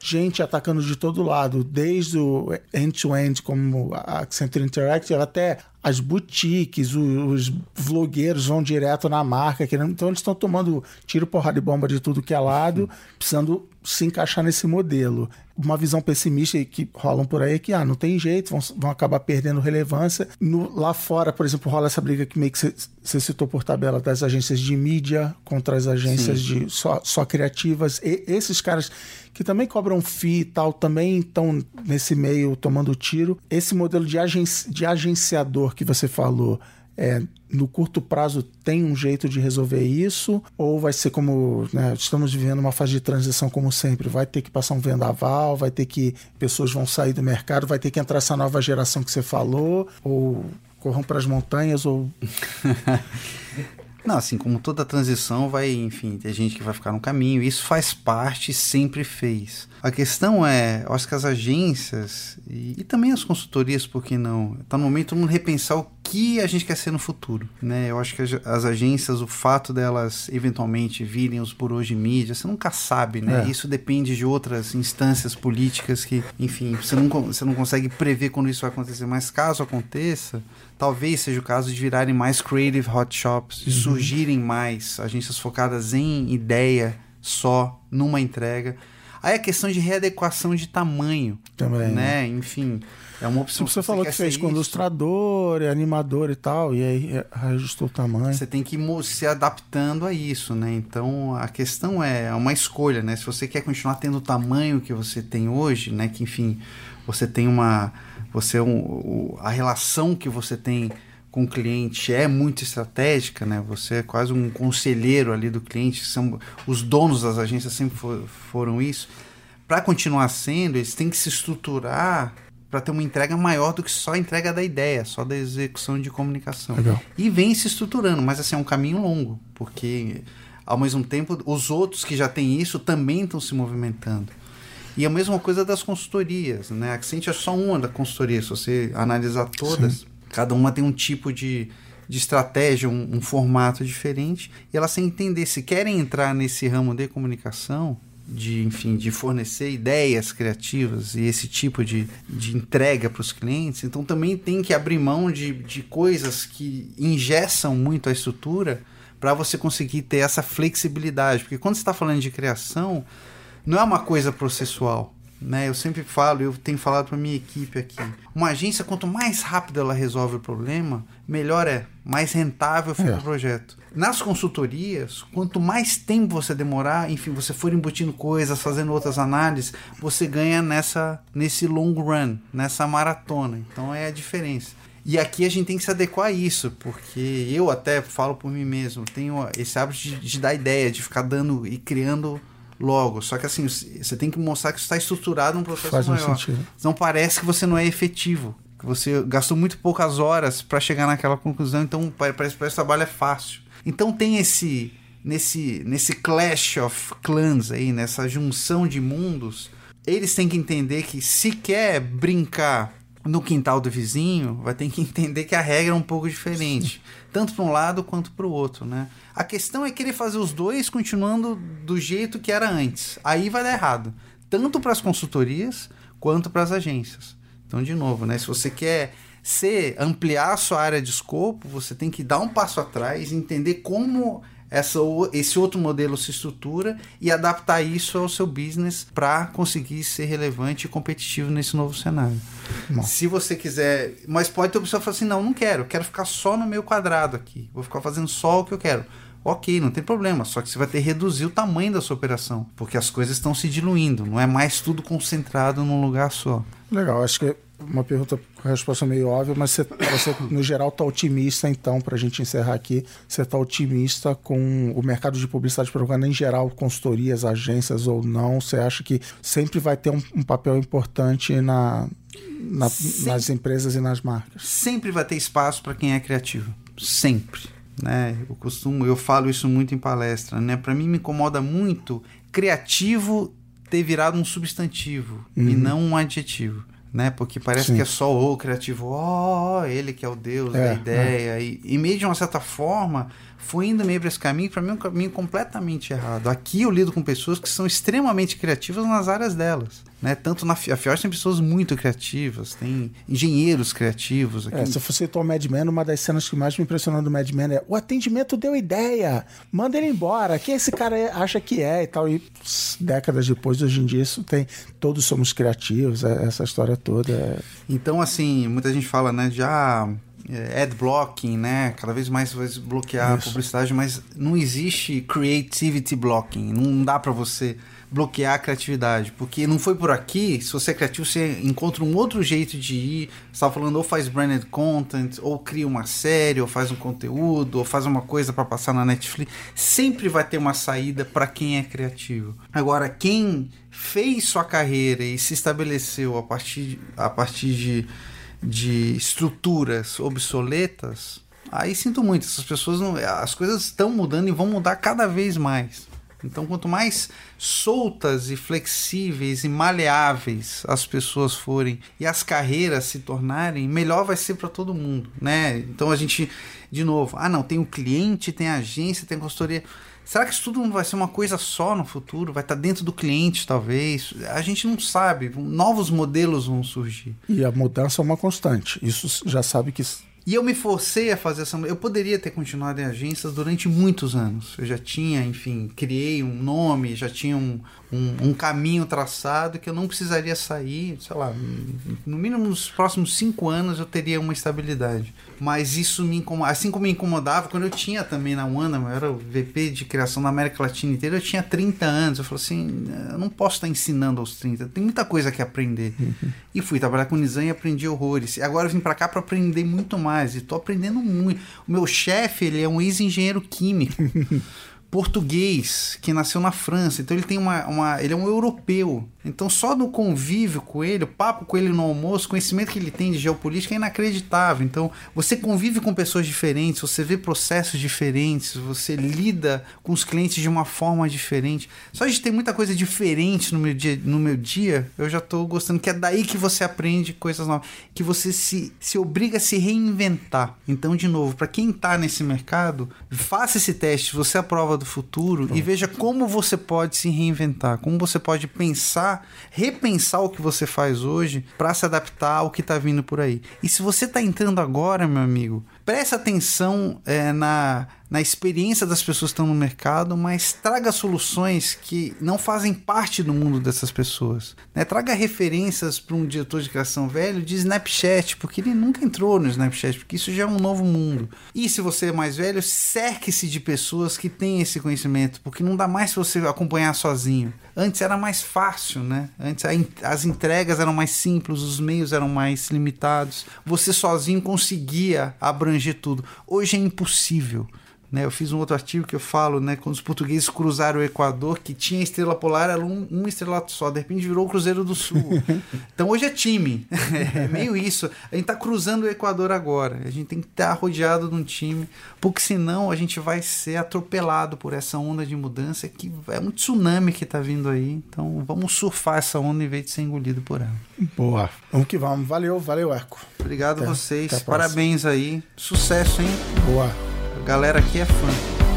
gente atacando de todo lado, desde o end-to-end, -end, como a Accenture Interactive, até as boutiques, os, os vlogueiros vão direto na marca, querendo, então eles estão tomando tiro, porrada e bomba de tudo que é lado, precisando se encaixar nesse modelo. Uma visão pessimista que rolam por aí é que ah, não tem jeito, vão, vão acabar perdendo relevância. No, lá fora, por exemplo, rola essa briga que meio que você citou por tabela das agências de mídia contra as agências Sim. de só, só criativas. E esses caras que também cobram FII e tal, também estão nesse meio tomando tiro. Esse modelo de, agen de agenciador que você falou, é, no curto prazo tem um jeito de resolver isso? Ou vai ser como né, estamos vivendo uma fase de transição como sempre? Vai ter que passar um vendaval, vai ter que pessoas vão sair do mercado, vai ter que entrar essa nova geração que você falou? Ou corram para as montanhas? Ou Não, assim, como toda transição vai, enfim, ter gente que vai ficar no caminho. Isso faz parte, sempre fez. A questão é, eu acho que as agências e, e também as consultorias, por que não? Está no momento de repensar o que a gente quer ser no futuro, né? Eu acho que as, as agências, o fato delas eventualmente virem os burôs de mídia, você nunca sabe, né? É. Isso depende de outras instâncias políticas que, enfim, você não, você não consegue prever quando isso vai acontecer, mas caso aconteça, talvez seja o caso de virarem mais creative hot shops, de surgirem mais agências focadas em ideia só, numa entrega. Aí a questão de readequação de tamanho, Também. né? Enfim, é uma opção. Você Se falou que fez com ilustrador, animador e tal, e aí é, ajustou o tamanho. Você tem que ir se adaptando a isso, né? Então a questão é é uma escolha, né? Se você quer continuar tendo o tamanho que você tem hoje, né? Que enfim, você tem uma. Você é um, a relação que você tem com o cliente é muito estratégica, né? Você é quase um conselheiro ali do cliente. São, os donos das agências sempre fo- foram isso. Para continuar sendo, eles têm que se estruturar para ter uma entrega maior do que só a entrega da ideia, só da execução de comunicação. Legal. E vem se estruturando, mas assim, é um caminho longo, porque ao mesmo tempo os outros que já têm isso também estão se movimentando. E a mesma coisa das consultorias, né? A Accent é só uma da consultoria, se você analisar todas, cada uma tem um tipo de, de estratégia, um, um formato diferente, e elas têm que entender se querem entrar nesse ramo de comunicação, de enfim, de fornecer ideias criativas e esse tipo de, de entrega para os clientes, então também tem que abrir mão de, de coisas que engessam muito a estrutura para você conseguir ter essa flexibilidade, porque quando você está falando de criação, não é uma coisa processual. Né? Eu sempre falo, eu tenho falado para minha equipe aqui. Uma agência, quanto mais rápido ela resolve o problema, melhor é, mais rentável fica É. o projeto. Nas consultorias, quanto mais tempo você demorar, enfim, você for embutindo coisas, fazendo outras análises, você ganha nessa nesse long run, nessa maratona. Então é a diferença. E aqui a gente tem que se adequar a isso, porque eu até falo por mim mesmo, tenho esse hábito de, de dar ideia, de ficar dando e criando logo. Só que assim, você tem que mostrar que isso está estruturado num processo Faz um maior. sentido. Não parece que você não é efetivo. Que você gastou muito poucas horas para chegar naquela conclusão, então pa- parece que o trabalho é fácil. Então tem esse nesse nesse clash of clans aí, nessa junção de mundos, eles têm que entender que se quer brincar no quintal do vizinho, vai ter que entender que a regra é um pouco diferente, tanto para um lado quanto para o outro, né? A questão é querer fazer os dois continuando do jeito que era antes. Aí vai dar errado, tanto para as consultorias quanto para as agências. Então, de novo, né? Se você quer ser ampliar a sua área de escopo, você tem que dar um passo atrás, entender como essa, esse outro modelo se estrutura e adaptar isso ao seu business para conseguir ser relevante e competitivo nesse novo cenário. Bom. Se você quiser, mas pode ter pessoa que fala assim: não, não quero, quero ficar só no meu quadrado aqui, vou ficar fazendo só o que eu quero. Ok, não tem problema, só que você vai ter que reduzir o tamanho da sua operação, porque as coisas estão se diluindo, não é mais tudo concentrado num lugar só. Legal, acho que uma pergunta com resposta meio óbvia, mas você, você, no geral, está otimista, então, para a gente encerrar aqui, você está otimista com o mercado de publicidade propaganda em geral, consultorias, agências ou não? Você acha que sempre vai ter um, um papel importante na, na- nas empresas e nas marcas? sempre vai ter espaço para quem é criativo, sempre, né? Eu costumo, eu falo isso muito em palestra, né? Para mim me incomoda muito criativo ter virado um substantivo e não um adjetivo, né? Porque parece Sim. que é só o criativo, ó, ele que é o deus É, da ideia e, e meio de uma certa forma foi indo meio para esse caminho, para mim é um caminho completamente errado. Aqui eu lido com pessoas que são extremamente criativas nas áreas delas, né? Tanto na a Fior tem pessoas muito criativas, tem engenheiros criativos aqui. É, se você citou o Mad Men, uma das cenas que mais me impressionou do Mad Men é o atendimento deu ideia, manda ele embora, quem esse cara é- acha que é e tal. E pss, décadas depois, hoje em dia, isso tem. Todos somos criativos, é- essa história toda. é- Então, assim, muita gente fala, né, já é, ad blocking, né, cada vez mais vai bloquear a Isso. publicidade, mas não existe creativity blocking, não dá pra você bloquear a criatividade, porque não foi por aqui, se você é criativo, você encontra um outro jeito de ir, você estava falando, ou faz branded content, ou cria uma série, ou faz um conteúdo, ou faz uma coisa pra passar na Netflix, sempre vai ter uma saída pra quem é criativo. Agora, quem fez sua carreira e se estabeleceu a partir, a partir de de estruturas obsoletas, aí sinto muito, essas pessoas não, as coisas estão mudando e vão mudar cada vez mais. Então, quanto mais soltas e flexíveis e maleáveis as pessoas forem e as carreiras se tornarem, melhor vai ser para todo mundo, né? Então a gente, de novo, ah não, tem o cliente, tem a agência, tem a consultoria. Será que isso tudo não vai ser uma coisa só no futuro? Vai estar dentro do cliente, talvez? A gente não sabe. Novos modelos vão surgir. E a mudança é uma constante. Isso já sabe que e eu me forcei a fazer essa. Eu poderia ter continuado em agências durante muitos anos. Eu já tinha, enfim, criei um nome, já tinha um, um, um, caminho traçado que eu não precisaria sair, sei lá, no mínimo nos próximos cinco anos eu teria uma estabilidade. Mas isso me incomodava, assim como me incomodava quando eu tinha também na Wanda, eu era o VP de criação da América Latina inteira, eu tinha 30 anos. Eu falei assim, eu não posso estar ensinando aos 30, tem muita coisa que aprender. Uhum. E fui trabalhar com o Nizam e aprendi horrores. E agora eu vim para cá para aprender muito mais e tô aprendendo muito. O meu chefe, ele é um ex-engenheiro químico. português que nasceu na França, então ele tem uma, uma, ele é um europeu. Então só no convívio com ele, o papo com ele no almoço, o conhecimento que ele tem de geopolítica é inacreditável. Então você convive com pessoas diferentes, você vê processos diferentes, você lida com os clientes de uma forma diferente. Só de ter muita coisa diferente no meu dia, no meu dia, eu já estou gostando que é daí que você aprende coisas novas, que você se, se obriga a se reinventar. Então de novo, para quem está nesse mercado, faça esse teste, você aprova do futuro Pronto. e veja como você pode se reinventar, como você pode pensar, repensar o que você faz hoje para se adaptar ao que está vindo por aí. E se você está entrando agora, meu amigo, preste atenção é, na na experiência das pessoas que estão no mercado, mas traga soluções que não fazem parte do mundo dessas pessoas. Né? Traga referências para um diretor de criação velho de Snapchat, porque ele nunca entrou no Snapchat, porque isso já é um novo mundo. E se você é mais velho, cerque-se de pessoas que têm esse conhecimento, porque não dá mais para você acompanhar sozinho. Antes era mais fácil, né? Antes as entregas eram mais simples, os meios eram mais limitados. Você sozinho conseguia abranger tudo. Hoje é impossível. Né, eu fiz um outro artigo que eu falo, né, quando os portugueses cruzaram o Equador, que tinha estrela polar, era um, um estrelato só, de repente virou o Cruzeiro do Sul. então hoje é time, é meio isso. A gente está cruzando o Equador agora, a gente tem que estar rodeado de um time, porque senão a gente vai ser atropelado por essa onda de mudança que é um tsunami que está vindo aí. Então vamos surfar essa onda em vez de ser engolido por ela. Boa, vamos que vamos. Valeu, valeu, Eco. Obrigado a vocês, parabéns aí, sucesso, hein? Boa galera aqui é fã.